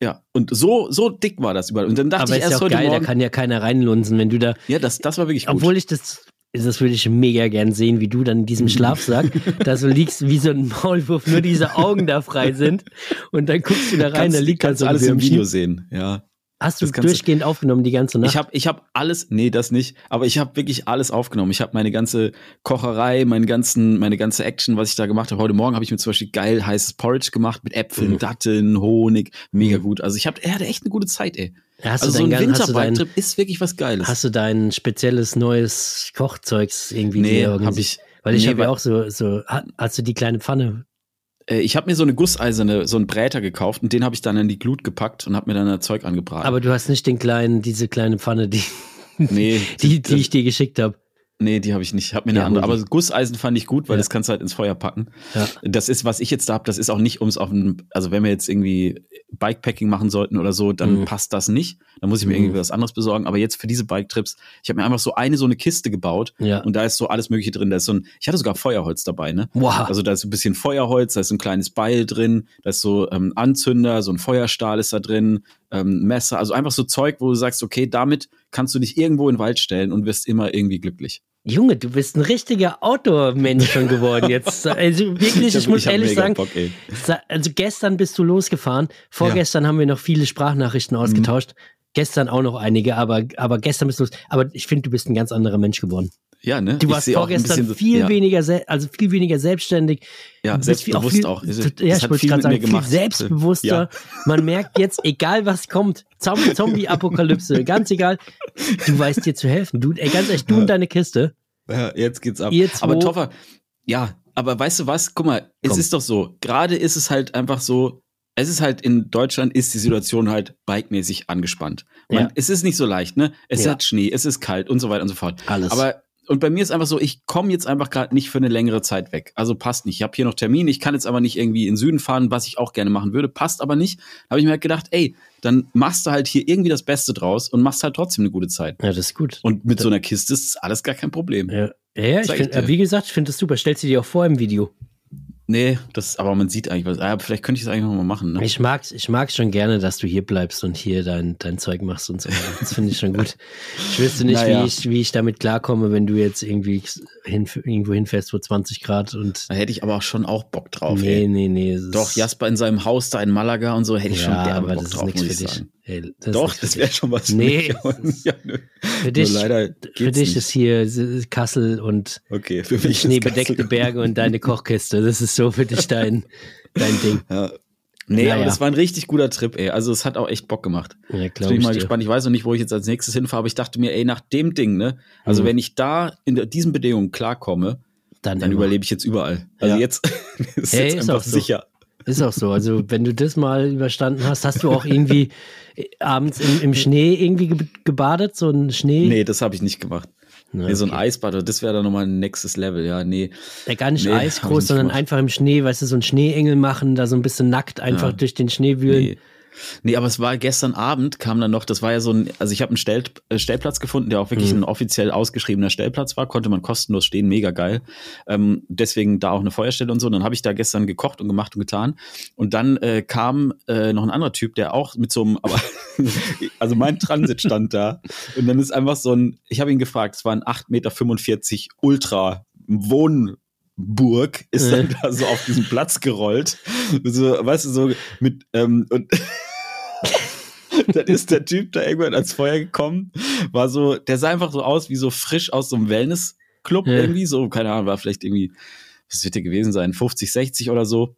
Ja, und so, so dick war das überall. Und dann dachte Aber ich ist ja erst auch geil, da Morgen, kann ja keiner reinlunsen, wenn du da ja, das, das war wirklich gut. Obwohl ich das, das würde ich mega gern sehen, wie du dann in diesem Schlafsack da so liegst wie so ein Maulwurf, nur diese Augen da frei sind und dann guckst du da rein, kannst, da liegt kannst so ein alles im. Video sehen, ja. Hast du das durchgehend aufgenommen die ganze Nacht? Ich habe ich hab alles, nee, das nicht, aber ich habe wirklich alles aufgenommen. Ich habe meine ganze Kocherei, meinen ganzen, meine ganze Action, was ich da gemacht habe. Heute Morgen habe ich mir zum Beispiel geil heißes Porridge gemacht mit Äpfeln, Mhm. Datteln, Honig, mega gut. Also ich habe, er hatte echt eine gute Zeit, ey. hast, also du so ein Winterbike-Trip ist wirklich was Geiles. hast du dein spezielles neues Kochzeugs irgendwie nee, habe ich. Weil ich nee, habe ja auch so, so, ha- hast du die kleine Pfanne? Äh, ich habe mir so eine gusseiserne, so einen Bräter gekauft und den habe ich dann in die Glut gepackt und habe mir dann das Zeug angebraten. Aber du hast nicht den kleinen, diese kleine Pfanne, die, nee, die, die ich dir geschickt habe. Nee, die habe ich nicht. Ich habe mir eine Ja, andere. Musi. Aber Gusseisen fand ich gut, weil Ja. das kannst du halt ins Feuer packen. Ja. Das ist, was ich jetzt da habe, das ist auch nicht ums auf dem, also wenn wir jetzt irgendwie Bikepacking machen sollten oder so, dann Mhm. passt das nicht. Dann muss ich mir Mhm. irgendwie was anderes besorgen. Aber jetzt für diese Bike-Trips, ich habe mir einfach so eine so eine Kiste gebaut Ja. und da ist so alles Mögliche drin. Da ist so ein, ich hatte sogar Feuerholz dabei, ne? Wow. Also da ist ein bisschen Feuerholz, da ist so ein kleines Beil drin, da ist so ähm, Anzünder, so ein Feuerstahl ist da drin, ähm, Messer, also einfach so Zeug, wo du sagst, okay, damit kannst du dich irgendwo in den Wald stellen und wirst immer irgendwie glücklich. Junge, du bist ein richtiger Outdoor-Mensch schon geworden jetzt. Also wirklich, ich, hab- muss hab ehrlich sagen, Bock, also gestern bist du losgefahren, vorgestern haben wir noch viele Sprachnachrichten Mhm. ausgetauscht, gestern auch noch einige, aber, aber gestern bist du los. Aber ich finde, du bist ein ganz anderer Mensch geworden. Ja, ne? Du warst vorgestern so- viel ja, weniger, also viel weniger selbstständig. Ja, selbstbewusst viel, auch. Ja, ich wollte gerade sagen, viel selbstbewusster. Ja. Man merkt jetzt, egal was kommt, Zom- Zombie-Apokalypse, ganz egal, du weißt dir zu helfen. Du, ey, ganz ehrlich, du und deine Kiste. Ja, jetzt geht's ab. Ihr zwei- aber Toffer, ja, aber weißt du was? Guck mal, es Komm. ist doch so. Gerade ist es halt einfach so. Es ist halt in Deutschland ist die Situation halt bikemäßig angespannt. Man, Ja. Es ist nicht so leicht, ne? Es Ja. hat Schnee, es ist kalt und so weiter und so fort. Alles. Aber und bei mir ist einfach so, ich komme jetzt einfach gerade nicht für eine längere Zeit weg. Also passt nicht. Ich habe hier noch Termin, ich kann jetzt aber nicht irgendwie in den Süden fahren, was ich auch gerne machen würde, passt aber nicht. Da habe ich mir halt gedacht, ey, dann machst du halt hier irgendwie das Beste draus und machst halt trotzdem eine gute Zeit. Ja, das ist gut. Und mit so einer Kiste ist alles gar kein Problem. Ja, ja, ich find, wie gesagt, ich finde das super. Stellst du dir auch vor im Video. Nee, das, aber man sieht eigentlich was. Ah, vielleicht könnte ich das eigentlich noch mal machen. Ne? Ich mag's, ich mag's schon gerne, dass du hier bleibst und hier dein, dein Zeug machst und so. Das finde ich schon gut. Ich wüsste nicht, Naja. wie, ich, wie ich damit klarkomme, wenn du jetzt irgendwie hin, irgendwo hinfährst, wo 20 Grad und. Da hätte ich aber auch schon auch Bock drauf. nee, ey. nee, nee. es Doch, Jasper in seinem Haus da in Malaga und so hätte ich schon ja, derbe aber Bock das ist drauf, nichts muss für ich dich. sagen. Ey, das Doch, das wäre schon was für Nee, ist- ja, nö. Für dich, Nur leider für dich nicht. ist hier Kassel und Okay, für mich ist schneebedeckte Kassel- Berge und deine Kochkiste. Das ist so für dich dein, dein Ding. Ja. Nee, Naja. aber das war ein richtig guter Trip, ey. Also es hat auch echt Bock gemacht. Ja, Jetzt glaub bin ich ich mal dir. gespannt. Ich weiß noch nicht, wo ich jetzt als nächstes hinfahre, aber ich dachte mir, ey, nach dem Ding, ne? Also Mhm. wenn ich da in diesen Bedingungen klarkomme, Dann, dann überlebe ich jetzt überall. Also Ja. jetzt ist Ey, jetzt ist einfach so. sicher. Ist auch so. Also, wenn du das mal überstanden hast, hast du auch irgendwie äh, abends im, im Schnee irgendwie ge gebadet? So ein Schnee? Nee, das habe ich nicht gemacht. Na, Nee, so ein okay. Eisbad, das wäre dann nochmal ein nächstes Level, ja, nee. Ja, gar nicht Nee, eisgroß, sondern gemacht. einfach im Schnee, weißt du, so ein Schneeengel machen, da so ein bisschen nackt einfach Ja. durch den Schnee wühlen. Nee. Nee, aber es war gestern Abend, kam dann noch, das war ja so ein, also ich habe einen Stell, äh, Stellplatz gefunden, der auch wirklich Mhm. ein offiziell ausgeschriebener Stellplatz war, konnte man kostenlos stehen, mega geil. Ähm, deswegen da auch eine Feuerstelle und so. Und dann habe ich da gestern gekocht und gemacht und getan. Und dann äh, kam äh, noch ein anderer Typ, der auch mit so einem, aber also mein Transit stand da. Und dann ist einfach so ein, ich habe ihn gefragt, es war ein 8,45 Meter Ultra Wohnburg, ist dann da so auf diesen Platz gerollt. So, weißt du, so mit, ähm, und dann ist der Typ da irgendwann ans Feuer gekommen, war so, der sah einfach so aus wie so frisch aus so einem Wellnessclub Ja. irgendwie, so, keine Ahnung, war vielleicht irgendwie, was wird der gewesen sein, 50, 60 oder so.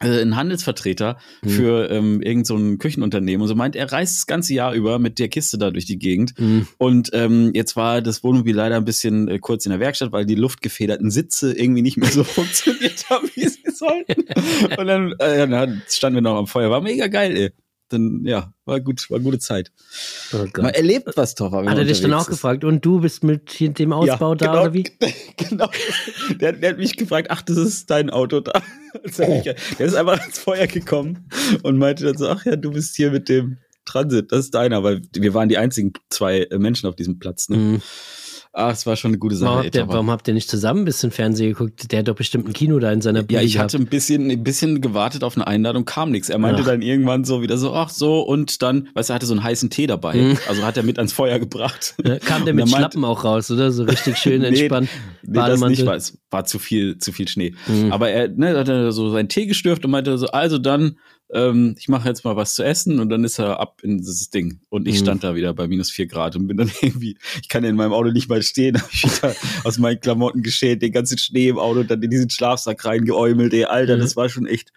Äh, Ein Handelsvertreter Mhm. für ähm, irgend so Küchenunternehmen und so meint, er reist das ganze Jahr über mit der Kiste da durch die Gegend. Mhm. Und ähm, jetzt war das Wohnmobil leider ein bisschen äh, kurz in der Werkstatt, weil die luftgefederten Sitze irgendwie nicht mehr so funktioniert haben, wie sie sollten. Und dann, äh, dann standen wir noch am Feuer. War mega geil, ey. Dann, ja, war gut, war eine gute Zeit. Oh Man erlebt was, Toffer. wenn Hat er dich dann auch ist. gefragt, und du bist mit dem Ausbau da genau, oder wie? Genau. Der, der hat mich gefragt, ach, das ist dein Auto da. Ich- Der ist einfach ans Feuer gekommen und meinte dann so, ach ja, du bist hier mit dem Transit, das ist deiner, weil wir waren die einzigen zwei Menschen auf diesem Platz. Ne? Mhm. Ach, es war schon eine gute Sache. Warum, habt ihr, warum habt ihr nicht zusammen ein bisschen Fernsehen geguckt? Der hat doch bestimmt ein Kino da in seiner Bude Ja, ich gehabt. hatte ein bisschen, ein bisschen gewartet auf eine Einladung, kam nichts. Er meinte Ach. dann irgendwann so wieder so, ach so, und dann, weißt du, er hatte so einen heißen Tee dabei. Mhm. Also hat er mit ans Feuer gebracht. Ja, Kam der mit meinte- Schlappen auch raus, oder? So richtig schön Nee, entspannt. Nee, das Bademantel. nicht, weil es war zu viel, zu viel Schnee. Mhm. Aber er ne, hat er so seinen Tee gestürft und meinte so, also dann, ähm, ich mache jetzt mal was zu essen und dann ist er ab in dieses Ding. Und ich Mhm. stand da wieder bei minus vier Grad und bin dann irgendwie, ich kann in meinem Auto nicht mal stehen, hab ich wieder aus meinen Klamotten geschält, den ganzen Schnee im Auto und dann in diesen Schlafsack reingeäumelt, ey, Alter, Mhm. das war schon echt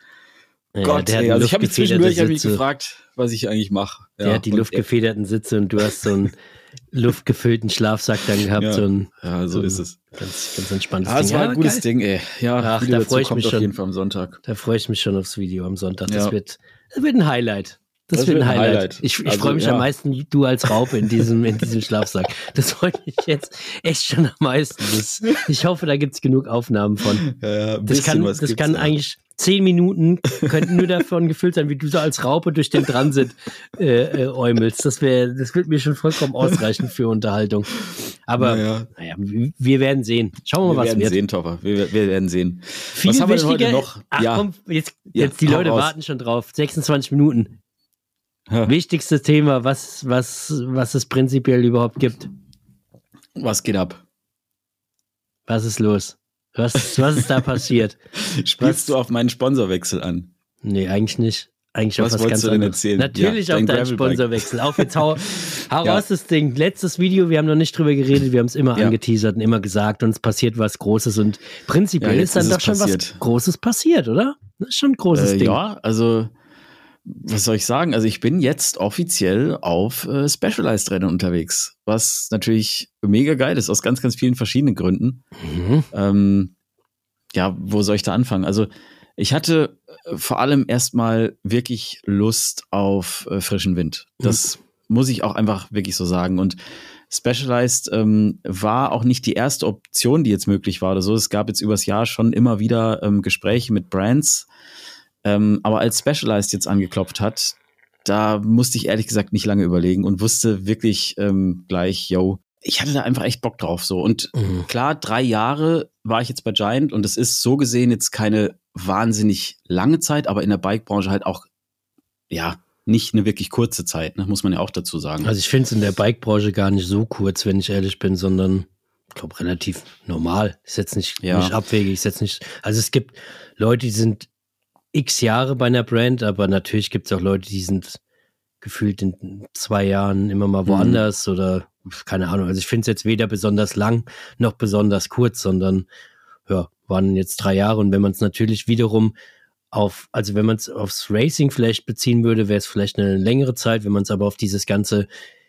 Ja, Gott, ey. Also ich habe mich zwischendurch hab mich Sitze. gefragt, was ich eigentlich mache. Der hat die luftgefederten Sitze und du hast so einen luftgefüllten Schlafsack dann gehabt. Ja. So ein Ja, so ist es. ganz, ganz entspanntes Ja, es Ding. war ein gutes geil. Ding, ey. Ja, Ach, da dazu freu ich mich auf schon. jeden Fall am Sonntag. Da freue ich mich schon aufs Video am Sonntag. Das, Ja. wird, das wird ein Highlight. Das, wird ein Highlight. Ich, ich Also, freue mich ja. am meisten, du als Raupe in diesem, in diesem Schlafsack. Das freut mich jetzt echt schon am meisten. Das, ich hoffe, da gibt's genug Aufnahmen von. Ja, ja, ein Das kann, was das kann eigentlich zehn Minuten könnten nur davon gefüllt sein, wie du so als Raupe durch den Transit äh, äh, äumelst. Das wäre, das wird mir schon vollkommen ausreichen für Unterhaltung. Aber Naja. naja, wir werden sehen. Schauen wir Wir mal, was werden wird. sehen, Toffer. Wir, wir werden sehen. Viel was haben wir denn heute noch? Ach ja, komm, jetzt, Ja, jetzt die hau Leute raus. warten schon drauf. 26 Minuten. Ja. Wichtigstes Thema, was, was, was es prinzipiell überhaupt gibt. was geht ab? Was ist los? Was, was ist da passiert? Spielst Was? du auf meinen Sponsorwechsel an? Nee, eigentlich nicht. Eigentlich Was auf was wolltest ganz du denn anderes. erzählen? Natürlich Ja, auf dein deinen. Sponsorwechsel. Auf jetzt hau, hau Ja. raus das Ding. Letztes Video, wir haben noch nicht drüber geredet, wir haben es immer Ja. angeteasert und immer gesagt und es passiert was Großes und prinzipiell ist dann ist doch schon passiert. was Großes passiert, oder? Das ist schon ein großes Äh, Ding. ja, also was soll ich sagen? Also ich bin jetzt offiziell auf äh, Specialized-Rennen unterwegs, was natürlich mega geil ist, aus ganz, ganz vielen verschiedenen Gründen. Mhm. Ähm, ja, wo soll ich da anfangen? Also ich hatte äh, vor allem erstmal wirklich Lust auf äh, frischen Wind. Das muss ich auch einfach wirklich so sagen. Und Specialized ähm, war auch nicht die erste Option, die jetzt möglich war oder so. Es gab jetzt übers Jahr schon immer wieder ähm, Gespräche mit Brands. Ähm, aber als Specialized jetzt angeklopft hat, da musste ich ehrlich gesagt nicht lange überlegen und wusste wirklich ähm, gleich, yo, ich hatte da einfach echt Bock drauf so. Und mhm. klar, drei Jahre war ich jetzt bei Giant und es ist so gesehen jetzt keine wahnsinnig lange Zeit, aber in der Bike-Branche halt auch, ja, nicht eine wirklich kurze Zeit, ne? muss man ja auch dazu sagen. Also ich finde es in der Bike-Branche gar nicht so kurz, wenn ich ehrlich bin, sondern ich glaube relativ normal. Ist jetzt nicht, ja. nicht abwegig, ist jetzt nicht. Also es gibt Leute, die sind x Jahre bei einer Brand, aber natürlich gibt es auch Leute, die sind gefühlt in zwei Jahren immer mal mhm. woanders mhm. oder keine Ahnung. Also ich finde es jetzt weder besonders lang noch besonders kurz, sondern ja, waren jetzt drei Jahre. Und wenn man es natürlich wiederum auf, also wenn man es aufs Racing vielleicht beziehen würde, wäre es vielleicht eine längere Zeit. Wenn man es aber auf dieses ganze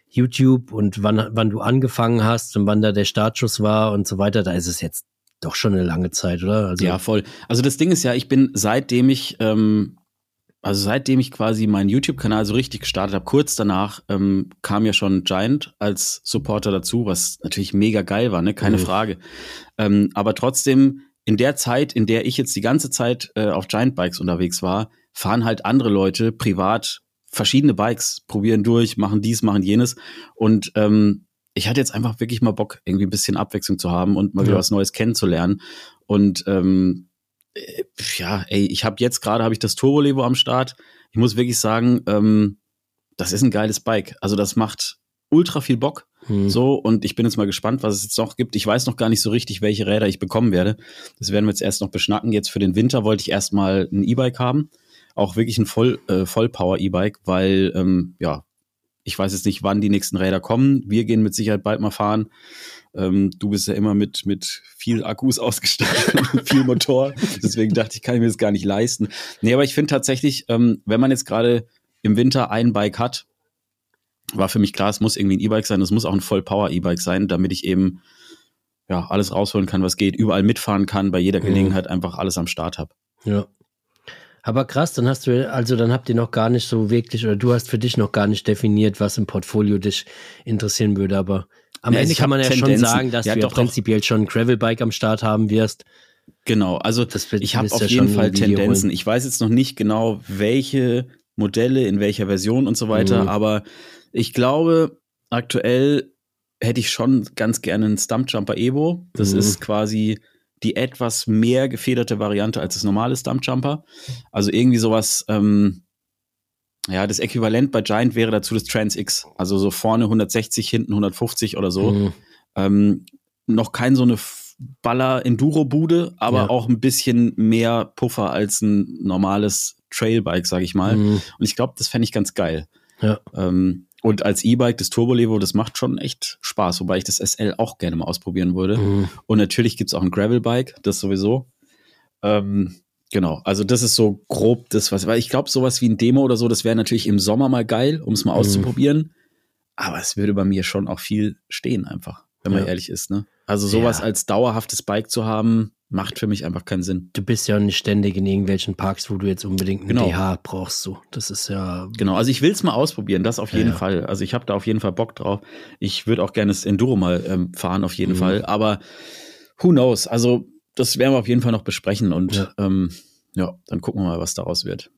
YouTube und wann, wann du angefangen hast und wann da der Startschuss war und so weiter, da ist es jetzt doch schon eine lange Zeit, oder? Also ja, voll. Also das Ding ist ja, ich bin seitdem ich, ähm, also seitdem ich quasi meinen YouTube-Kanal so richtig gestartet habe, kurz danach ähm, kam ja schon Giant als Supporter dazu, was natürlich mega geil war, ne? Keine mhm. Frage. Ähm, aber trotzdem in der Zeit, in der ich jetzt die ganze Zeit äh, auf Giant Bikes unterwegs war, fahren halt andere Leute privat verschiedene Bikes, probieren durch, machen dies, machen jenes. Und ähm, ich hatte jetzt einfach wirklich mal Bock, irgendwie ein bisschen Abwechslung zu haben und mal ja. wieder was Neues kennenzulernen. Und ähm, äh, ja, ey, ich habe jetzt gerade habe ich das Turbo Levo am Start. Ich muss wirklich sagen, ähm, das ist ein geiles Bike. Also das macht ultra viel Bock. Hm. So, und ich bin jetzt mal gespannt, was es jetzt noch gibt. Ich weiß noch gar nicht so richtig, welche Räder ich bekommen werde. Das werden wir jetzt erst noch beschnacken. Jetzt für den Winter wollte ich erstmal ein E-Bike haben. Auch wirklich ein Voll, äh, Vollpower-E-Bike, weil, ähm, ja, ich weiß jetzt nicht, wann die nächsten Räder kommen. Wir gehen mit Sicherheit bald mal fahren. Ähm, du bist ja immer mit, mit viel Akkus ausgestattet und viel Motor. Deswegen dachte ich, kann ich mir das gar nicht leisten. Nee, aber ich finde tatsächlich, ähm, wenn man jetzt gerade im Winter ein Bike hat, war für mich klar, es muss irgendwie ein E-Bike sein, es muss auch ein Voll-Power-E-Bike sein, damit ich eben ja alles rausholen kann, was geht, überall mitfahren kann, bei jeder mhm. Gelegenheit einfach alles am Start habe. Ja. Aber krass, dann hast du, also dann habt ihr noch gar nicht so wirklich, oder du hast für dich noch gar nicht definiert, was im Portfolio dich interessieren würde, aber am ja, Ende kann man ja Tendenzen. schon sagen, dass ja, du ja prinzipiell doch. schon ein Gravelbike am Start haben wirst. Genau, also wird, ich habe auf jeden Fall Tendenzen. Holen. Ich weiß jetzt noch nicht genau, welche Modelle, in welcher Version und so weiter, mhm. aber ich glaube, aktuell hätte ich schon ganz gerne einen Stumpjumper Evo. Das mhm. ist quasi die etwas mehr gefederte Variante als das normale Stumpjumper. Also irgendwie sowas, ähm, ja, das Äquivalent bei Giant wäre dazu das Trans X. Also so vorne 160, hinten 150 oder so. Mhm. Ähm, noch kein so eine Baller-Enduro-Bude, aber ja. auch ein bisschen mehr Puffer als ein normales Trailbike, sag ich mal. Mhm. Und ich glaube, das fände ich ganz geil. Ja. Ähm, und als E-Bike, das Turbo Levo, das macht schon echt Spaß, wobei ich das SL auch gerne mal ausprobieren würde. Mhm. Und natürlich gibt's auch ein Gravel-Bike, das sowieso. Ähm, genau, also das ist so grob das, was, weil ich glaube, sowas wie ein Demo oder so, das wäre natürlich im Sommer mal geil, um es mal mhm. auszuprobieren. Aber es würde bei mir schon auch viel stehen, einfach, wenn man ja. ehrlich ist. Ne? Also sowas ja. als dauerhaftes Bike zu haben, macht für mich einfach keinen Sinn. Du bist ja nicht ständig in irgendwelchen Parks, wo du jetzt unbedingt einen genau. DH brauchst. So. Das ist ja. Genau, also ich will es mal ausprobieren, das auf jeden ja, Fall. Also ich habe da auf jeden Fall Bock drauf. Ich würde auch gerne das Enduro mal ähm, fahren, auf jeden mhm. Fall. Aber who knows? Also das werden wir auf jeden Fall noch besprechen und ja, ähm, ja dann gucken wir mal, was daraus wird.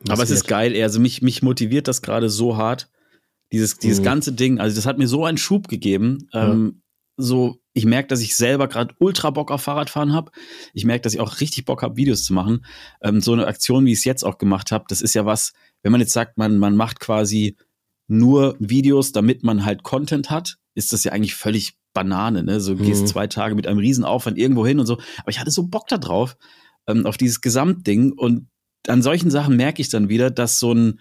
Was Aber es wird? ist geil, also mich, mich motiviert das gerade so hart. Dieses, dieses mhm. ganze Ding, also das hat mir so einen Schub gegeben. Ähm, so, ich merke, dass ich selber gerade ultra Bock auf Fahrradfahren habe. Ich merke, dass ich auch richtig Bock habe, Videos zu machen. Ähm, so eine Aktion, wie ich es jetzt auch gemacht habe, das ist ja was, wenn man jetzt sagt, man, man macht quasi nur Videos, damit man halt Content hat, ist das ja eigentlich völlig Banane, ne? So mhm. gehst zwei Tage mit einem Riesenaufwand irgendwo hin und so. Aber ich hatte so Bock da drauf, ähm, auf dieses Gesamtding. Und an solchen Sachen merke ich dann wieder, dass so ein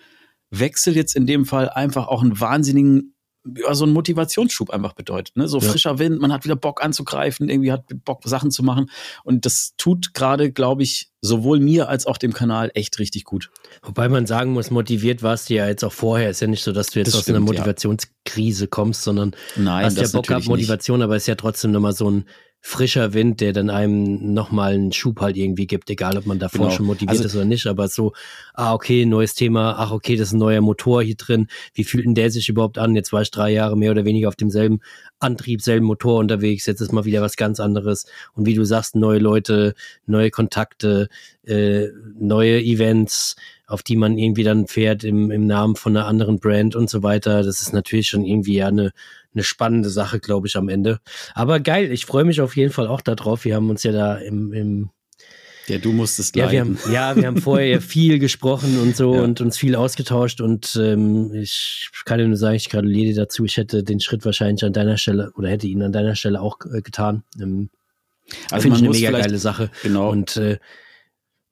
Wechsel jetzt in dem Fall einfach auch einen wahnsinnigen ja, so ein Motivationsschub einfach bedeutet. Ne? So ja. frischer Wind, man hat wieder Bock anzugreifen, irgendwie hat Bock, Sachen zu machen. Und das tut gerade, glaube ich, sowohl mir als auch dem Kanal echt richtig gut. Wobei man sagen muss, motiviert warst du ja jetzt auch vorher. Ist ja nicht so, dass du jetzt das aus stimmt, einer Motivationskrise ja. kommst, sondern Nein, hast ja Bock gehabt, Motivation, nicht. aber ist ja trotzdem nochmal so ein frischer Wind, der dann einem nochmal einen Schub halt irgendwie gibt, egal ob man davor Genau. schon motiviert Also- ist oder nicht, aber so, ah, okay, neues Thema, ach, okay, das ist ein neuer Motor hier drin, wie fühlt denn der sich überhaupt an? Jetzt war ich drei Jahre mehr oder weniger auf demselben Antrieb, selben Motor unterwegs, jetzt ist mal wieder was ganz anderes und wie du sagst, neue Leute, neue Kontakte, äh, neue Events, auf die man irgendwie dann fährt im, im Namen von einer anderen Brand und so weiter. Das ist natürlich schon irgendwie ja eine, eine spannende Sache, glaube ich, am Ende. Aber geil, ich freue mich auf jeden Fall auch darauf. Wir haben uns ja da im, im Ja, du musstest ja, wir leiden. haben, ja, wir haben vorher viel gesprochen und so Ja. und uns viel ausgetauscht und ähm, ich kann dir nur sagen, ich gratuliere dir dazu. Ich hätte den Schritt wahrscheinlich an deiner Stelle oder hätte ihn an deiner Stelle auch äh, getan. Ähm, Also Finde ich eine mega geile Sache. genau, Und äh,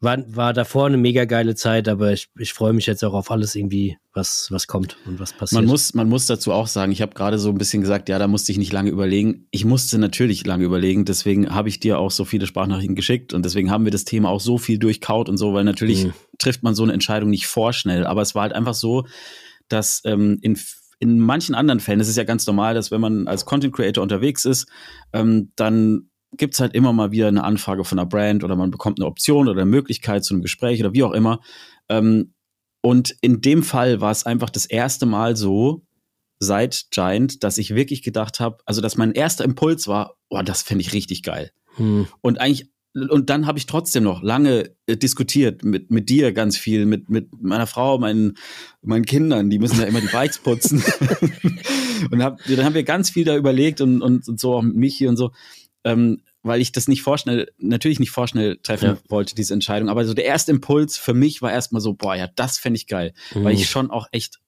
war, war davor eine mega geile Zeit, aber ich, ich freue mich jetzt auch auf alles irgendwie, was, was kommt und was passiert. Man muss, man muss dazu auch sagen, ich habe gerade so ein bisschen gesagt, ja, da musste ich nicht lange überlegen. Ich musste natürlich lange überlegen, deswegen habe ich dir auch so viele Sprachnachrichten geschickt und deswegen haben wir das Thema auch so viel durchkaut und so, weil natürlich Mhm. trifft man so eine Entscheidung nicht vorschnell. Aber es war halt einfach so, dass ähm, in in manchen anderen Fällen, es ist ja ganz normal, dass wenn man als Content Creator unterwegs ist, ähm, dann gibt's halt immer mal wieder eine Anfrage von einer Brand oder man bekommt eine Option oder eine Möglichkeit zu einem Gespräch oder wie auch immer. Ähm, und in dem Fall war es einfach das erste Mal so seit Giant, dass ich wirklich gedacht habe, also dass mein erster Impuls war, oh, das fände ich richtig geil. Hm. Und eigentlich, und dann habe ich trotzdem noch lange äh, diskutiert mit, mit dir ganz viel, mit, mit meiner Frau, meinen, meinen Kindern, die müssen ja immer die Bikes putzen. und hab, dann haben wir ganz viel da überlegt und, und, und so auch mit Michi und so, ähm, weil ich das nicht vorschnell, natürlich nicht vorschnell treffen Ja. wollte, diese Entscheidung. Aber so der erste Impuls für mich war erstmal so, boah, ja, das fände ich geil, weil ich schon auch echt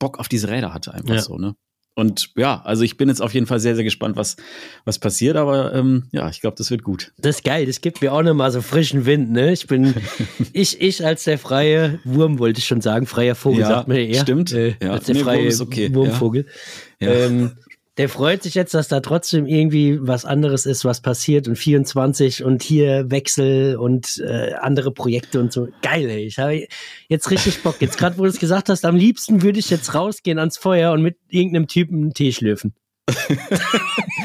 Bock auf diese Räder hatte, einfach Ja. so, ne? Und ja, also ich bin jetzt auf jeden Fall sehr, sehr gespannt, was, was passiert, aber ähm, ja, ich glaube, das wird gut. Das ist geil, das gibt mir auch nochmal so frischen Wind, ne? Ich bin, ich, ich als der freie Wurm, wollte ich schon sagen, freier Vogel, Ja, sagt ja eher. stimmt. Äh, Ja. Als der Nee, freie Wurm ist okay, Wurmvogel. Ja. Ähm, der freut sich jetzt, dass da trotzdem irgendwie was anderes ist, was passiert und 24 und hier Wechsel und äh, andere Projekte und so. Geil, ey. Ich habe jetzt richtig Bock. Jetzt gerade, wo du es gesagt hast, am liebsten würde ich jetzt rausgehen ans Feuer und mit irgendeinem Typen einen Tee schlürfen.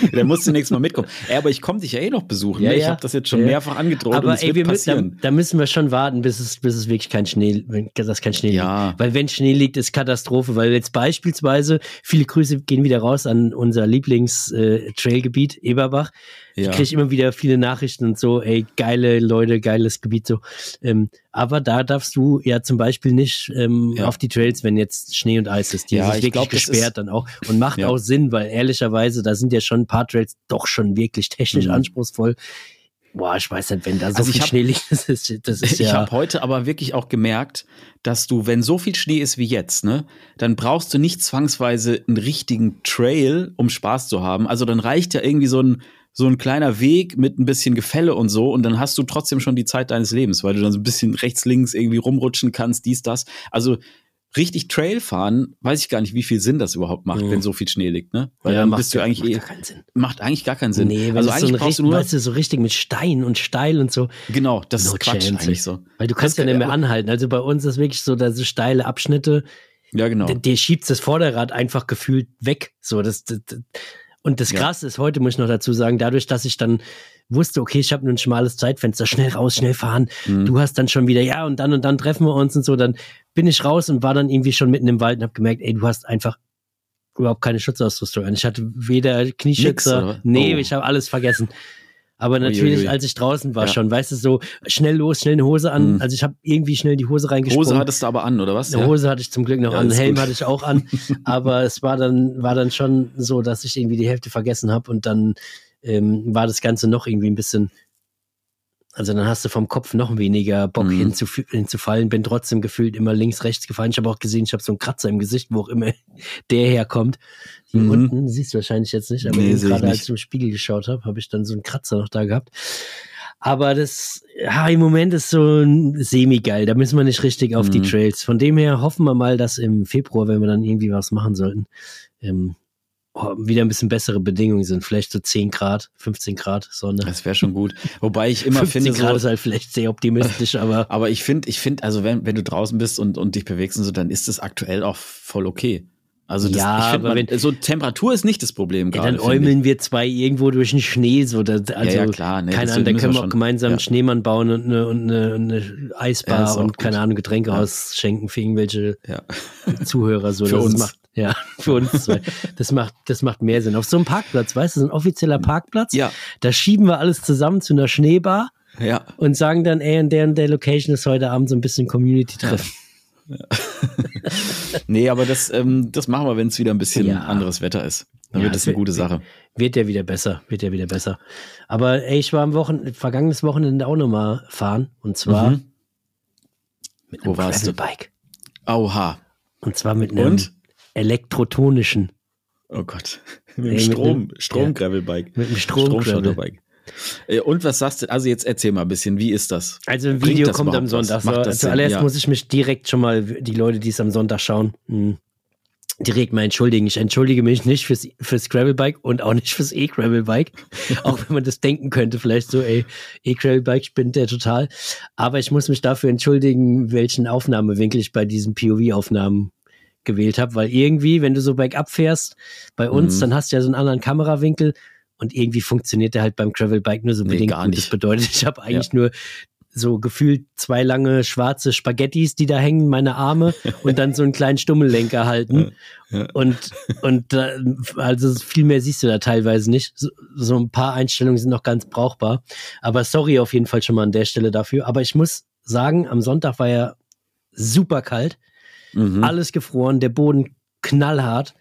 Der muss zunächst mal mitkommen. Ey, aber ich komme dich ja eh noch besuchen. Ja, ne? Ich ja. habe das jetzt schon Ja. mehrfach angedroht Aber ey, wir müssen, da, passieren. da müssen wir schon warten, bis es, bis es wirklich kein Schnee, wenn das kein Schnee Ja. liegt. Weil wenn Schnee liegt, ist Katastrophe. Weil jetzt beispielsweise, viele Grüße gehen wieder raus an unser Lieblings-Trailgebiet, Eberbach. Ja. Ich kriege immer wieder viele Nachrichten und so, ey, geile Leute, geiles Gebiet so. Ähm, aber da darfst du ja zum Beispiel nicht ähm, Ja. auf die Trails, wenn jetzt Schnee und Eis ist. Die Ja, ist ich wirklich glaub, gesperrt dann auch. Und macht auch Sinn, weil ehrlicherweise, da sind ja schon ein paar Trails doch schon wirklich technisch Mhm. anspruchsvoll. Boah, ich weiß nicht, wenn da so Also ich viel hab- Schnee liegt, das ist, das ist Ich ja. habe heute aber wirklich auch gemerkt, dass du, wenn so viel Schnee ist wie jetzt, ne, dann brauchst du nicht zwangsweise einen richtigen Trail, um Spaß zu haben. Also dann reicht ja irgendwie so ein so ein kleiner Weg mit ein bisschen Gefälle und so und dann hast du trotzdem schon die Zeit deines Lebens, weil du dann so ein bisschen rechts links irgendwie rumrutschen kannst, dies das. Also richtig Trail fahren, weiß ich gar nicht, wie viel Sinn das überhaupt macht, Mhm. wenn so viel Schnee liegt, ne? Weil ja, dann macht bist du ja- eigentlich macht eh, gar keinen Sinn. macht eigentlich gar keinen Sinn. Nee, wenn also so eigentlich ein brauchst du nur weißt du, so richtig mit Stein und steil und so. genau, das No ist Quatsch chance, eigentlich so. Weil du kannst ja kann- nicht mehr anhalten. Also bei uns ist wirklich so, da so steile Abschnitte, Ja, genau. der schiebt das Vorderrad einfach gefühlt weg. So, das, das, das. Und das Ja. Krasse ist, heute muss ich noch dazu sagen, dadurch, dass ich dann wusste, okay, ich habe nur ein schmales Zeitfenster, schnell raus, schnell fahren. Mhm. Du hast dann schon wieder, ja, und dann und dann treffen wir uns und so, dann bin ich raus und war dann irgendwie schon mitten im Wald und habe gemerkt, ey, du hast einfach überhaupt keine Schutzausrüstung an. Ich hatte weder Nix, Knieschützer, oder? nee, Oh. ich habe alles vergessen. Aber natürlich, Uiuiui. als ich draußen war Ja. schon, weißt du, so schnell los, schnell eine Hose an. Mhm. Also ich habe irgendwie schnell die Hose reingesprungen. Hose hattest du aber an, oder was? Eine Hose hatte ich zum Glück noch Ja, an, Helm gut. hatte ich auch an, aber es war dann, war dann schon so, dass ich irgendwie die Hälfte vergessen habe und dann ähm, war das Ganze noch irgendwie ein bisschen, also dann hast du vom Kopf noch weniger Bock Mhm. hinzuf hinzufallen, bin trotzdem gefühlt immer links, rechts gefallen. Ich habe auch gesehen, ich habe so einen Kratzer im Gesicht, wo auch immer der herkommt. Hier Mhm. unten, siehst du wahrscheinlich jetzt nicht, aber Nee, gerade als ich im Spiegel geschaut habe, habe ich dann so einen Kratzer noch da gehabt. Aber das, ja, im Moment ist so ein semi-geil. Da müssen wir nicht richtig auf die Mhm. Trails. Von dem her hoffen wir mal, dass im Februar, wenn wir dann irgendwie was machen sollten, ähm, wieder ein bisschen bessere Bedingungen sind. Vielleicht so 10 Grad, 15 Grad Sonne. Das wäre schon gut. Wobei ich immer 15 finde, Grad so, ist halt vielleicht sehr optimistisch, aber aber ich finde, ich finde, also wenn, wenn du draußen bist und, und dich bewegst und so, dann ist das aktuell auch voll okay. Also das, Ja, ich find, man, wenn- so Temperatur ist nicht das Problem Ja, gerade. dann äumeln wir zwei irgendwo durch den Schnee. So, da, also, ja, klar, nee, keine das Ahnung, da können wir auch schon. gemeinsam Ja. einen Schneemann bauen und eine, und eine, eine Eisbar Ja, und keine Ahnung, Getränke Ja. ausschenken für irgendwelche Ja. Zuhörer. So, Für das uns. Macht, ja, für uns zwei. Das macht, das macht mehr Sinn. Auf so einem Parkplatz, weißt du, so ein offizieller Parkplatz, Ja, da schieben wir alles zusammen zu einer Schneebar ja. und sagen dann, ey, in der und der Location ist heute Abend so ein bisschen Community-Treffen. Nee, aber das, ähm, das machen wir, wenn es wieder ein bisschen Ja. anderes Wetter ist. Dann Ja, wird das eine gute Sache. Wird ja wieder besser, wird ja wieder besser. Aber ey, ich war am Wochen, vergangenes Wochenende auch nochmal fahren und zwar Mhm. mit Wo einem warst du? Gravelbike. Auha. Und zwar mit einem Und? Elektrotonischen, Oh Gott. Mit dem mit Strom, einem- Strom-Gravelbike. mit einem Strom. Strom-Shuttlebike. Äh, Und was sagst du? Also jetzt erzähl mal ein bisschen, wie ist das? Also ein Video kommt am? Sonntag. So, das Sinn? zuallererst Ja. muss ich mich direkt schon mal, die Leute, die es am Sonntag schauen, mh, direkt mal entschuldigen. Ich entschuldige mich nicht fürs, fürs Gravelbike und auch nicht fürs E-Gravelbike. auch wenn man das denken könnte, vielleicht so, ey, E-Gravelbike spinnt der total. Aber ich muss mich dafür entschuldigen, welchen Aufnahmewinkel ich bei diesen POV-Aufnahmen gewählt habe, weil irgendwie, wenn du so bergab fährst bei uns, Mhm. dann hast du ja so einen anderen Kamerawinkel und irgendwie funktioniert der halt beim Gravelbike nur so Nee, bedingt gar gut. Das nicht. bedeutet, ich habe eigentlich nur so gefühlt zwei lange schwarze Spaghettis, die da hängen, meine Arme und dann so einen kleinen Stummellenker halten. Ja. Und, und da, also viel mehr siehst du da teilweise nicht. So, so ein paar Einstellungen sind noch ganz brauchbar. Aber sorry auf jeden Fall schon mal an der Stelle dafür. Aber ich muss sagen, am Sonntag war ja super kalt, Mhm. alles gefroren, der Boden knallhart.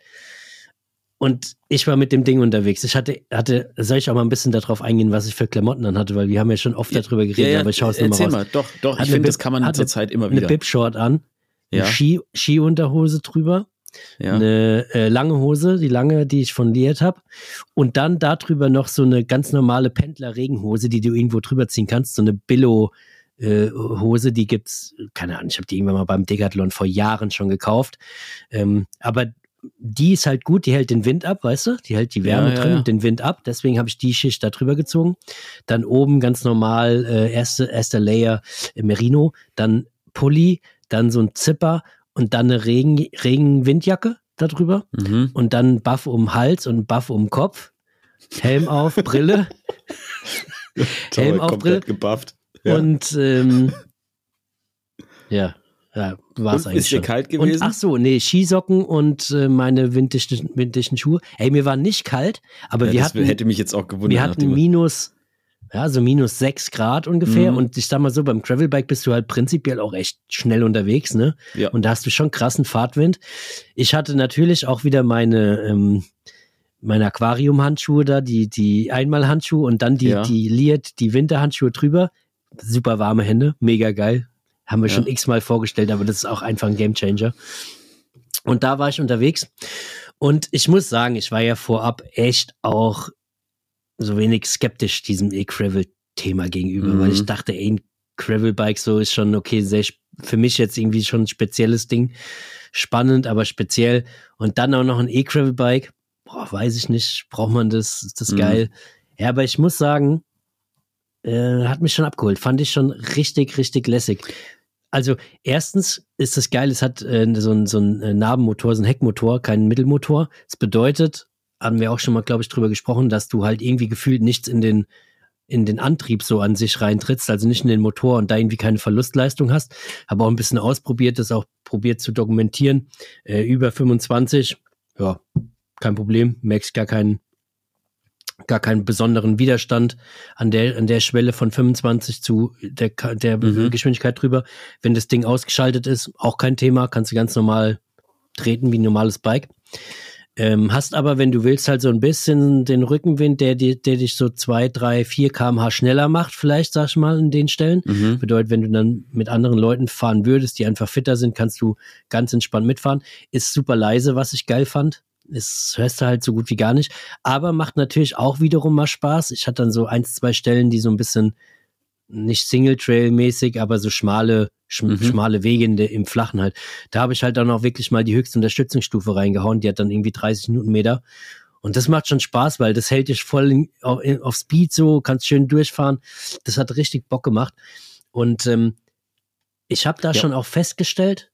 Und ich war mit dem Ding unterwegs. Ich hatte, hatte, soll ich auch mal ein bisschen darauf eingehen, was ich für Klamotten an hatte, weil wir haben ja schon oft darüber geredet, aber ich schaue es nochmal raus. mal, doch, doch, Hat ich eine finde, das kann man hat eine- zurzeit immer Eine wieder. Bib-Short an, eine Ja. Ski, Skiunterhose drüber, ja. eine äh, lange Hose, die lange, die ich von Liet habe, und dann darüber noch so eine ganz normale Pendler-Regenhose, die du irgendwo drüber ziehen kannst, so eine Billo. Äh, Hose, die gibt's, keine Ahnung, ich habe die irgendwann mal beim Decathlon vor Jahren schon gekauft. Ähm, aber die ist halt gut, die hält den Wind ab, weißt du? Die hält die Wärme Ja, drin ja. und den Wind ab. Deswegen habe ich die Schicht da drüber gezogen. Dann oben ganz normal, äh, erste, erster Layer äh, Merino, dann Pulli, dann so ein Zipper und dann eine Regen, Regenwindjacke darüber Mhm. und dann Buff um Hals und Buff um Kopf. Helm auf, Brille Helm auf, Brille. gebufft. Ja. und ähm, ja, ja, war es Und eigentlich ist dir schon. kalt Und gewesen? ach so, nee, Skisocken und äh, meine winddichten, winddichten Schuhe. Ey, mir war nicht kalt, aber ja, wir das hatten, hätte mich jetzt auch gewundert. wir hatten minus, ja, so minus sechs Grad ungefähr. Mhm. Und ich sag mal so, beim Gravelbike bist du halt prinzipiell auch echt schnell unterwegs, ne? ja. Und da hast du schon krassen Fahrtwind. Ich hatte natürlich auch wieder meine, ähm, meine Aquarium-Handschuhe da, die, die Einmalhandschuhe und dann die, Ja. die Liert, die Winterhandschuhe drüber. Super warme Hände, mega geil. Haben wir Ja. schon x-mal vorgestellt, aber das ist auch einfach ein Gamechanger. Und da war ich unterwegs. Und ich muss sagen, ich war ja vorab echt auch so wenig skeptisch diesem E-Gravel-Thema gegenüber, Mhm. weil ich dachte, ey, ein Gravel-Bike so ist schon okay, sehr, für mich jetzt irgendwie schon ein spezielles Ding. Spannend, aber speziell. Und dann auch noch ein E-Gravel-Bike. Boah, weiß ich nicht, braucht man das? Ist das Mhm. geil? Ja, aber ich muss sagen, äh, hat mich schon abgeholt. Fand ich schon richtig, richtig lässig. Also, erstens ist es geil, es hat äh, so ein, so ein äh, Nabenmotor, so ein Heckmotor, keinen Mittelmotor. Das bedeutet, haben wir auch schon mal, glaube ich, drüber gesprochen, dass du halt irgendwie gefühlt nichts in den, in den Antrieb so an sich reintrittst, also nicht in den Motor und da irgendwie keine Verlustleistung hast. Habe auch ein bisschen ausprobiert, das auch probiert zu dokumentieren. Äh, über 25, ja, kein Problem, merkst gar keinen, gar keinen besonderen Widerstand an der, an der Schwelle von 25 zu der, der Mhm. Geschwindigkeit drüber. Wenn das Ding ausgeschaltet ist, auch kein Thema, kannst du ganz normal treten wie ein normales Bike. Ähm, hast aber, wenn du willst, halt so ein bisschen den Rückenwind, der, dir- der dich so zwei, drei, vier kmh schneller macht, vielleicht, sag ich mal, in den Stellen. Mhm. Bedeutet, wenn du dann mit anderen Leuten fahren würdest, die einfach fitter sind, kannst du ganz entspannt mitfahren. Ist super leise, was ich geil fand. Das hörst du halt so gut wie gar nicht. Aber macht natürlich auch wiederum mal Spaß. Ich hatte dann so eins, zwei Stellen, die so ein bisschen nicht Single-Trail-mäßig, aber so schmale, sch Mhm. schmale Wege in der, im Flachen halt. Da habe ich halt dann auch wirklich mal die höchste Unterstützungsstufe reingehauen. Die hat dann irgendwie 30 Newtonmeter. Und das macht schon Spaß, weil das hält dich voll in, auf, in, auf Speed so, kannst schön durchfahren. Das hat richtig Bock gemacht. Und ähm, ich habe da Ja. schon auch festgestellt,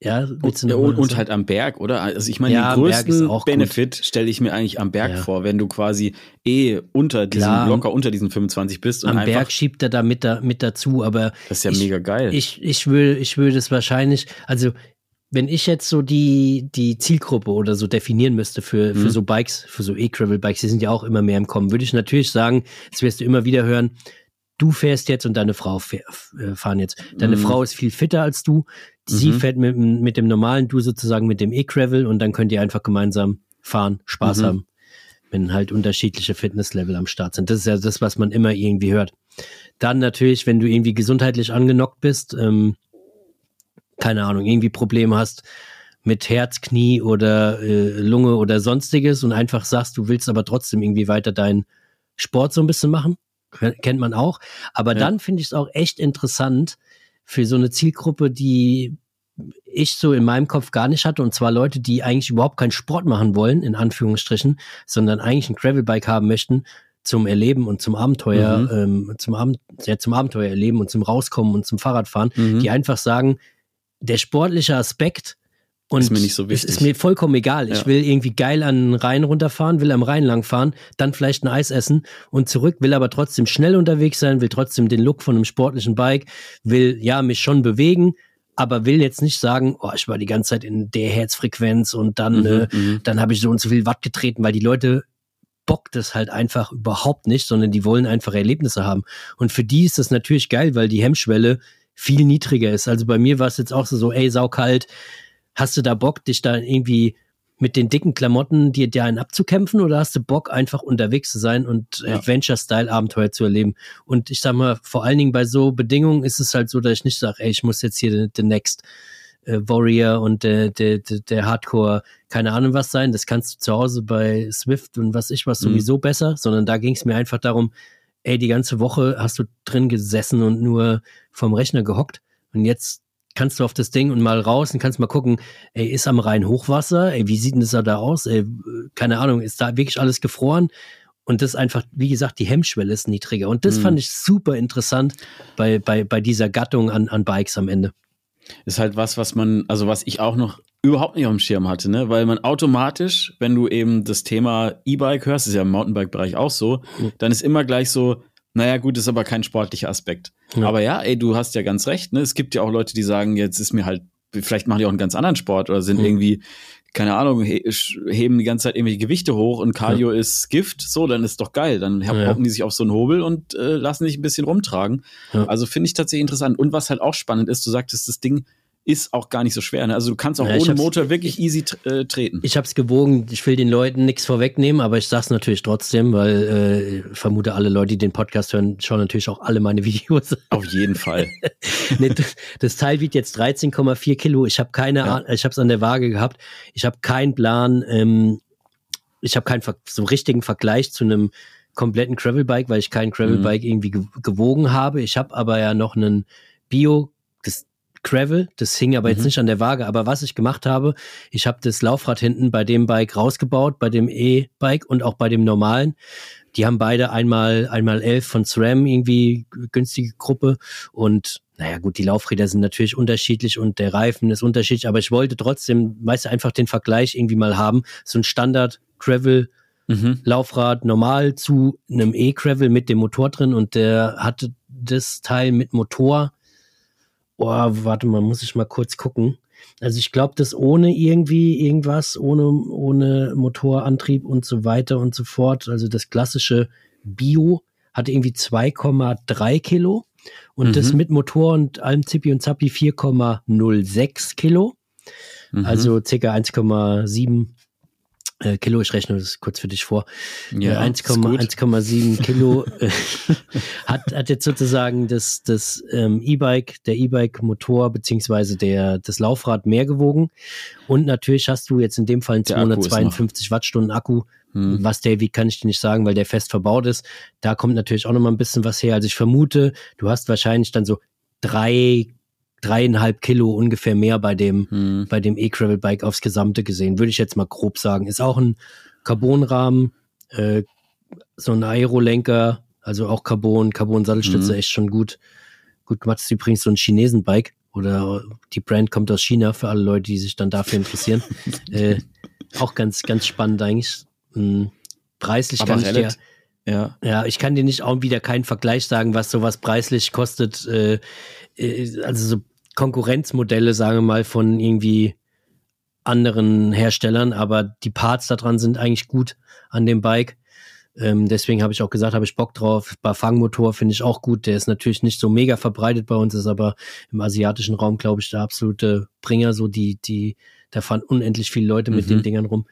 Ja, und, und, und, halt am Berg, oder? Also ich meine, ja, den größten Benefit stelle ich mir eigentlich am Berg ja. vor, wenn du quasi eh unter diesem, Klar, locker unter diesen 25 bist. Und am Berg schiebt er da mit, da mit dazu, aber. Das ist ja ich, mega geil. Ich, ich will, ich will das wahrscheinlich, also wenn ich jetzt so die, die Zielgruppe oder so definieren müsste für, für mhm. so Bikes, für so E-Gravel-Bikes, die sind ja auch immer mehr im Kommen, würde ich natürlich sagen, das wirst du immer wieder hören, du fährst jetzt und deine Frau äh, fahren jetzt. Deine mhm. Frau ist viel fitter als du. Sie mhm. fährt mit, mit dem normalen, du sozusagen mit dem E-Gravel und dann könnt ihr einfach gemeinsam fahren, Spaß mhm. haben. Wenn halt unterschiedliche Fitnesslevel am Start sind. Das ist ja das, was man immer irgendwie hört. Dann natürlich, wenn du irgendwie gesundheitlich angenockt bist, ähm, keine Ahnung, irgendwie Probleme hast mit Herz, Knie oder äh, Lunge oder sonstiges und einfach sagst, du willst aber trotzdem irgendwie weiter deinen Sport so ein bisschen machen, kennt man auch. Aber ja. dann finde ich es auch echt interessant für so eine Zielgruppe, die ich so in meinem Kopf gar nicht hatte, und zwar Leute, die eigentlich überhaupt keinen Sport machen wollen, in Anführungsstrichen, sondern eigentlich ein Gravelbike haben möchten zum Erleben und zum Abenteuer, mhm. ähm, zum, Abend, ja, zum Abenteuer erleben und zum Rauskommen und zum Fahrradfahren, mhm. die einfach sagen, der sportliche Aspekt und ist mir nicht so wichtig. Es ist mir vollkommen egal. Ja. Ich will irgendwie geil an den Rhein runterfahren, will am Rhein langfahren, dann vielleicht ein Eis essen und zurück, will aber trotzdem schnell unterwegs sein, will trotzdem den Look von einem sportlichen Bike, will ja mich schon bewegen, aber will jetzt nicht sagen, oh, ich war die ganze Zeit in der Herzfrequenz und dann, mhm, äh, mhm. dann habe ich so und so viel Watt getreten, weil die Leute bockt es halt einfach überhaupt nicht, sondern die wollen einfach Erlebnisse haben. Und für die ist das natürlich geil, weil die Hemmschwelle viel niedriger ist. Also bei mir war es jetzt auch so, so ey, saukalt, hast du da Bock, dich da irgendwie mit den dicken Klamotten dir, dir einen abzukämpfen oder hast du Bock, einfach unterwegs zu sein und ja. Adventure-Style-Abenteuer zu erleben? Und ich sag mal, vor allen Dingen bei so Bedingungen ist es halt so, dass ich nicht sage, ey, ich muss jetzt hier the next äh, Warrior und der, der, der, der Hardcore, keine Ahnung was sein. Das kannst du zu Hause bei Swift und was ich was mhm. sowieso mhm. besser, sondern da ging es mir einfach darum, ey, die ganze Woche hast du drin gesessen und nur vom Rechner gehockt und jetzt kannst du auf das Ding und mal raus und kannst mal gucken, ey, ist am Rhein Hochwasser? Ey, wie sieht denn das da aus? Ey, keine Ahnung, ist da wirklich alles gefroren? Und das einfach, wie gesagt, die Hemmschwelle ist niedriger. Und das mhm. fand ich super interessant bei, bei, bei dieser Gattung an, an Bikes am Ende. Ist halt was, was man, also was ich auch noch überhaupt nicht auf dem Schirm hatte, ne? Weil man automatisch, wenn du eben das Thema E-Bike hörst, ist ja im Mountainbike-Bereich auch so, mhm. dann ist immer gleich so, naja, gut, ist aber kein sportlicher Aspekt. Ja. Aber ja, ey, du hast ja ganz recht, ne? Es gibt ja auch Leute, die sagen, jetzt ist mir halt, vielleicht machen die auch einen ganz anderen Sport oder sind mhm. irgendwie, keine Ahnung, he heben die ganze Zeit irgendwelche Gewichte hoch und Cardio ja. ist Gift, so, dann ist doch geil. Dann hocken ja. die sich auf so einen Hobel und äh, lassen sich ein bisschen rumtragen. Also finde ich tatsächlich interessant. Und was halt auch spannend ist, du sagtest, das Ding ist auch gar nicht so schwer. Ne? Also du kannst auch ja, ohne Motor wirklich easy äh, treten. Ich habe es gewogen. Ich will den Leuten nichts vorwegnehmen, aber ich sag's natürlich trotzdem, weil äh, ich vermute, alle Leute, die den Podcast hören, schauen natürlich auch alle meine Videos. Auf jeden Fall. nee, das Teil wiegt jetzt 13,4 Kilo. Ich habe keine, ja. ich habe es an der Waage gehabt. Ich habe keinen Plan. Ähm, ich habe keinen so richtigen Vergleich zu einem kompletten Gravelbike, weil ich kein Gravelbike mhm. irgendwie gewogen habe. Ich habe aber ja noch einen Bio, das Gravel. Das hing aber mhm. jetzt nicht an der Waage. Aber was ich gemacht habe, ich habe das Laufrad hinten bei dem Bike rausgebaut, bei dem E-Bike und auch bei dem normalen. Die haben beide einmal, einmal elf von SRAM irgendwie günstige Gruppe und naja, gut, die Laufräder sind natürlich unterschiedlich und der Reifen ist unterschiedlich, aber ich wollte trotzdem, weißt du, einfach den Vergleich irgendwie mal haben. So ein Standard Gravel mhm. Laufrad normal zu einem E-Gravel mit dem Motor drin und der hatte das Teil mit Motor Oh, warte mal, muss ich mal kurz gucken. Also ich glaube, dass ohne irgendwie irgendwas, ohne, ohne Motorantrieb und so weiter und so fort, also das klassische Bio hatte irgendwie 2,3 Kilo und mhm. das mit Motor und allem Zippi und Zappi 4,06 Kilo. Mhm. Also ca. 1,7 äh, Kilo, ich rechne das kurz für dich vor. Ja, 1,7 Kilo äh, hat, hat jetzt sozusagen das, das ähm, E-Bike, der E-Bike-Motor beziehungsweise der, das Laufrad mehr gewogen. Und natürlich hast du jetzt in dem Fall einen 252 Wattstunden Akku. Hm. Was der wiegt, kann ich dir nicht sagen, weil der fest verbaut ist. Da kommt natürlich auch noch mal ein bisschen was her. Also ich vermute, du hast wahrscheinlich dann so drei dreieinhalb Kilo ungefähr mehr bei dem, hm. bei dem E-Gravel-Bike aufs Gesamte gesehen, würde ich jetzt mal grob sagen. Ist auch ein Carbonrahmen, äh, so ein Aerolenker, also auch Carbon, Carbon-Sattelstütze, hm. echt schon gut, gut gemacht. Ist übrigens so ein Chinesen-Bike. oder die Brand kommt aus China für alle Leute, die sich dann dafür interessieren. äh, auch ganz, ganz spannend eigentlich. Hm, preislich Aber kann ich dir, Ja. ja, ich kann dir nicht auch wieder keinen Vergleich sagen, was sowas preislich kostet. Äh, äh, also so Konkurrenzmodelle, sagen wir mal, von irgendwie anderen Herstellern, aber die Parts da dran sind eigentlich gut an dem Bike. Ähm, deswegen habe ich auch gesagt, habe ich Bock drauf. Bafang-Motor finde ich auch gut. Der ist natürlich nicht so mega verbreitet bei uns, ist aber im asiatischen Raum, glaube ich, der absolute Bringer. So die, die, da fahren unendlich viele Leute mit Mhm. den Dingern rum.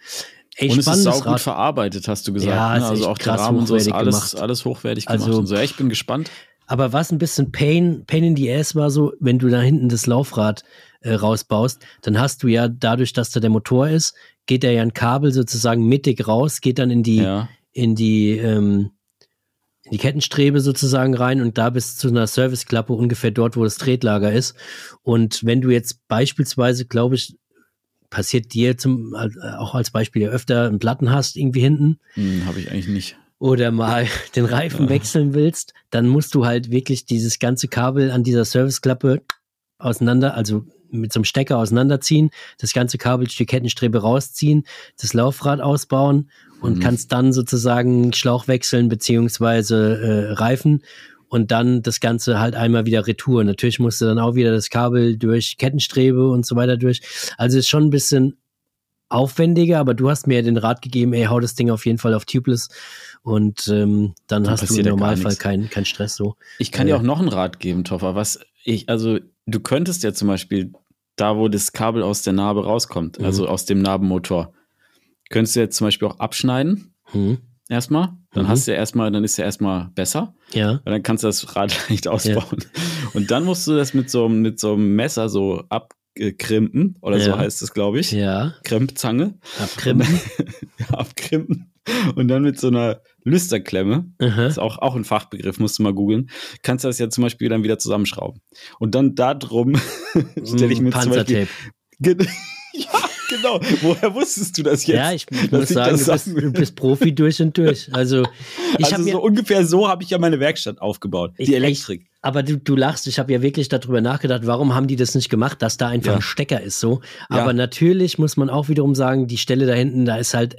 Ey, und es ist saugut Rad. verarbeitet, hast du gesagt. Ja, ne? ist Also auch der krass Rahmen und so ist alles, gemacht. alles hochwertig gemacht Also- und so. Ja, ich bin gespannt. Aber was ein bisschen Pain, Pain in the Ass war so, wenn du da hinten das Laufrad äh, rausbaust, dann hast du ja dadurch, dass da der Motor ist, geht da ja ein Kabel sozusagen mittig raus, geht dann in die, Ja. in die, ähm, in die Kettenstrebe sozusagen rein und da bis zu einer Serviceklappe ungefähr dort, wo das Tretlager ist. Und wenn du jetzt beispielsweise, glaube ich, passiert dir zum, äh, auch als Beispiel ja öfter einen Platten hast irgendwie hinten, Hm, Habe ich eigentlich nicht. oder mal den Reifen wechseln willst, dann musst du halt wirklich dieses ganze Kabel an dieser Serviceklappe auseinander, also mit so einem Stecker auseinanderziehen, das ganze Kabel durch die Kettenstrebe rausziehen, das Laufrad ausbauen und Mhm. kannst dann sozusagen Schlauch wechseln beziehungsweise äh, Reifen und dann das Ganze halt einmal wieder retour. Natürlich musst du dann auch wieder das Kabel durch Kettenstrebe und so weiter durch. Also ist schon ein bisschen aufwendiger, aber du hast mir ja den Rat gegeben, ey, hau das Ding auf jeden Fall auf Tubeless und ähm, dann Dann hast du im Normalfall keinen keinen Stress so. Ich kann Äh. dir auch noch einen Rat geben, Toffer. Was ich, also du könntest ja zum Beispiel da, wo das Kabel aus der Narbe rauskommt, Mhm. also aus dem Narbenmotor, könntest du jetzt zum Beispiel auch abschneiden. Hm. Erstmal. Dann Mhm. hast du ja erstmal, dann ist ja erstmal besser. Ja. Und dann kannst du das Rad leicht ausbauen. Und dann musst du das mit so, einem- mit so einem Messer so abkrimpen, oder so Ja. heißt es, glaube ich. Ja. Krempzange. Abkrimpen. Ja, abkrimpen. Und dann mit so einer Lüsterklemme, Aha. ist auch, auch ein Fachbegriff, musst du mal googeln, kannst du das ja zum Beispiel dann wieder zusammenschrauben. Und dann da drum stelle ich mir zum Beispiel. Panzertape. Ja, genau. Woher wusstest du das jetzt? Ja, ich, ich muss ich sagen, du bist, du bist Profi durch und durch. Also ich also so ungefähr so habe ich ja meine Werkstatt aufgebaut. Ich- die Elektrik. Aber du, du lachst, ich habe ja wirklich darüber nachgedacht, warum haben die das nicht gemacht, dass da einfach Ja. ein Stecker ist so. Ja. Aber natürlich muss man auch wiederum sagen, die Stelle da hinten, da ist halt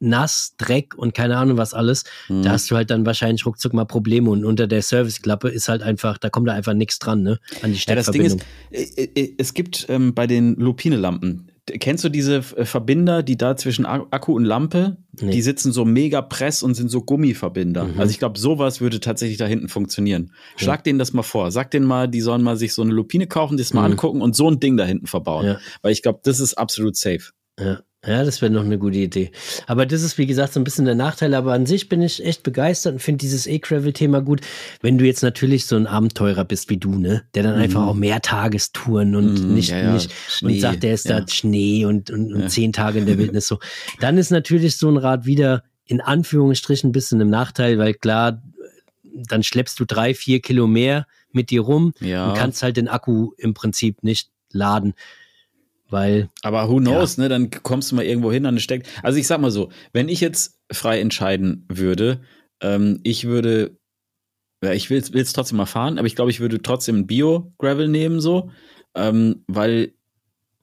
nass, Dreck und keine Ahnung was alles. Mhm. Da hast du halt dann wahrscheinlich ruckzuck mal Probleme und unter der Serviceklappe ist halt einfach, da kommt da einfach nichts dran, ne? An die Ja, das Ding Steckverbindung. ist, äh, äh, es gibt ähm, bei den Lupine-Lampen, kennst du diese äh, Verbinder, die da zwischen Akku und Lampe, Nee. die sitzen so mega press und sind so Gummiverbinder. Mhm. Also ich glaube, sowas würde tatsächlich da hinten funktionieren. Schlag denen das mal vor. Sag denen mal, die sollen mal sich so eine Lupine kaufen, das mal Mhm. angucken und so ein Ding da hinten verbauen. Ja. Weil ich glaube, das ist absolut safe. Ja. Ja, das wäre noch eine gute Idee. Aber das ist, wie gesagt, so ein bisschen der Nachteil. Aber an sich bin ich echt begeistert und finde dieses E-Gravel-Thema gut. Wenn du jetzt natürlich so ein Abenteurer bist wie du, ne? Der dann einfach auch mehr Tagestouren und Mhm, nicht, ja, ja. nicht Schnee, und sagt, der ist ja. da Schnee und, und, und zehn Tage in der Wildnis so. Dann ist natürlich so ein Rad wieder in Anführungsstrichen ein bisschen im Nachteil, weil klar, dann schleppst du drei, vier Kilo mehr mit dir rum und kannst halt den Akku im Prinzip nicht laden. Weil, Aber who knows, ne? Dann kommst du mal irgendwo hin an eine Steck. Also ich sag mal so, wenn ich jetzt frei entscheiden würde, ähm, ich würde, ja, ich will es trotzdem mal fahren, aber ich glaube, ich würde trotzdem Bio-Gravel nehmen, so, ähm, weil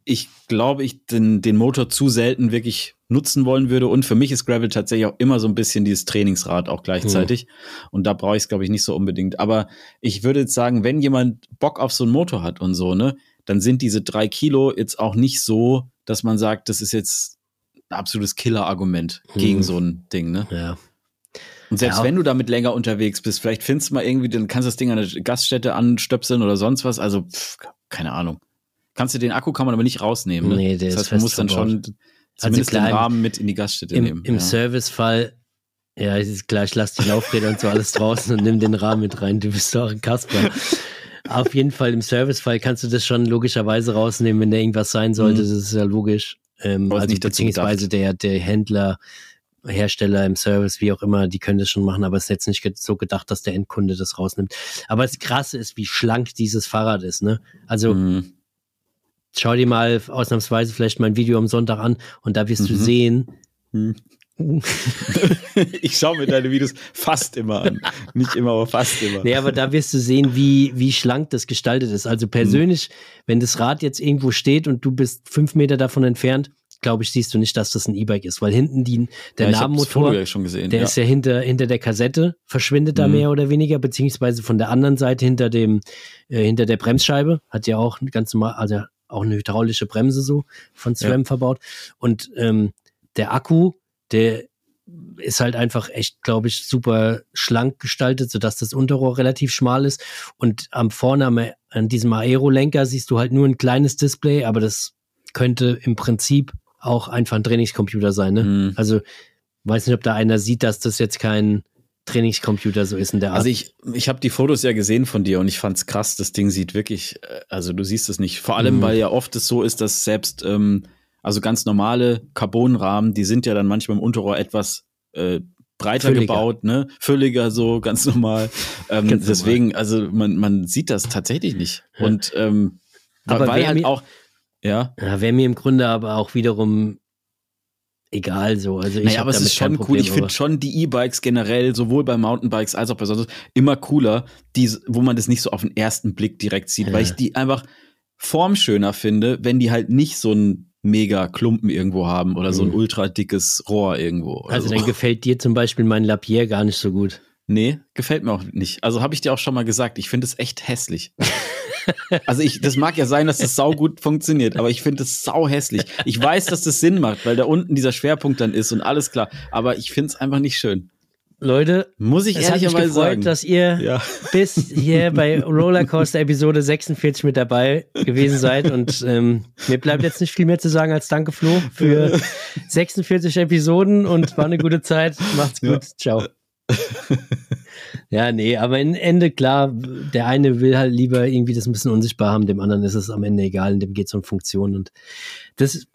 ich glaube, ich den, den Motor zu selten wirklich nutzen wollen würde. Und für mich ist Gravel tatsächlich auch immer so ein bisschen dieses Trainingsrad auch gleichzeitig. Und da brauche ich es, glaube ich, nicht so unbedingt. Aber ich würde jetzt sagen, wenn jemand Bock auf so einen Motor hat und so, ne, dann sind diese drei Kilo jetzt auch nicht so, dass man sagt, das ist jetzt ein absolutes Killer-Argument gegen Hm. so ein Ding, ne? ja. Und selbst Ja. wenn du damit länger unterwegs bist, vielleicht findest du mal irgendwie, dann kannst du das Ding an der Gaststätte anstöpseln oder sonst was. Also, pff, keine Ahnung. Kannst du den Akku kann man aber nicht rausnehmen. Ne? Nee, der das ist heißt, man muss dann schon zumindest klar, den Rahmen mit in die Gaststätte Im, nehmen. im ja. Servicefall, ja, es ist klar, ich lasse die Laufräder und so alles draußen und nimm den Rahmen mit rein. Du bist doch ein Kasper. Auf jeden Fall im Servicefall kannst du das schon logischerweise rausnehmen, wenn da irgendwas sein sollte. Mhm. Das ist ja logisch. Ähm, also beziehungsweise der, der Händler, Hersteller im Service, wie auch immer, die können das schon machen, aber es ist jetzt nicht so gedacht, dass der Endkunde das rausnimmt. Aber das Krasse ist, wie schlank dieses Fahrrad ist, ne? Also Mhm. schau dir mal ausnahmsweise vielleicht mein Video am Sonntag an und da wirst du Mhm. sehen, Mhm. ich schaue mir deine Videos fast immer an. Nicht immer, aber fast immer. Nee, aber da wirst du sehen, wie, wie schlank das gestaltet ist. Also persönlich, mhm. wenn das Rad jetzt irgendwo steht und du bist fünf Meter davon entfernt, glaube ich, siehst du nicht, dass das ein E-Bike ist, weil hinten die, der ja, Namenmotor, ja der ja. ist ja hinter, hinter der Kassette, verschwindet da mhm. mehr oder weniger, beziehungsweise von der anderen Seite hinter dem, äh, hinter der Bremsscheibe, hat ja auch ganz normal, also auch eine hydraulische Bremse so von SRAM verbaut. Und ähm, der Akku, der ist halt einfach echt, glaube ich, super schlank gestaltet, sodass das Unterrohr relativ schmal ist. Und am vorne am, an diesem Aero-Lenker siehst du halt nur ein kleines Display, aber das könnte im Prinzip auch einfach ein Trainingscomputer sein. Ne? Mhm. Also weiß nicht, ob da einer sieht, dass das jetzt kein Trainingscomputer so ist in der Art. Also ich, ich habe die Fotos ja gesehen von dir und ich fand's krass. Das Ding sieht wirklich, äh, also du siehst es nicht. Vor allem, mhm. weil ja oft es so ist, dass selbst ähm, also ganz normale Carbonrahmen, die sind ja dann manchmal im Unterrohr etwas äh, breiter Fülliger. gebaut, ne? Fülliger so, ganz normal. Ähm, ganz deswegen, normal. also man, man sieht das tatsächlich nicht. Ja. Und ähm, aber weil halt auch, ja. ja Wäre mir im Grunde aber auch wiederum egal so. Also ich naja, aber es ist schon Problem, cool. Ich finde schon die E-Bikes generell, sowohl bei Mountainbikes als auch bei sonst immer cooler, die, wo man das nicht so auf den ersten Blick direkt sieht, ja. weil ich die einfach formschöner finde, wenn die halt nicht so ein mega Klumpen irgendwo haben oder so ein mhm. ultra dickes Rohr irgendwo. Also so. dann gefällt dir zum Beispiel mein Lapierre gar nicht so gut. Nee, gefällt mir auch nicht. Also habe ich dir auch schon mal gesagt, ich finde es echt hässlich. also ich, das mag ja sein, dass das sau gut funktioniert, aber ich finde es sau hässlich. Ich weiß, dass das Sinn macht, weil da unten dieser Schwerpunkt dann ist und alles klar, aber ich finde es einfach nicht schön. Leute, muss ich ehrlicherweise sagen, dass ihr ja. bis hier bei Rollercoaster Episode 46 mit dabei gewesen seid und ähm, mir bleibt jetzt nicht viel mehr zu sagen als Danke Flo für 46 Episoden und war eine gute Zeit. Macht's gut, ja. ciao. ja, nee, aber im Ende klar, der eine will halt lieber irgendwie das ein bisschen unsichtbar haben, dem anderen ist es am Ende egal, dem geht es um Funktion und das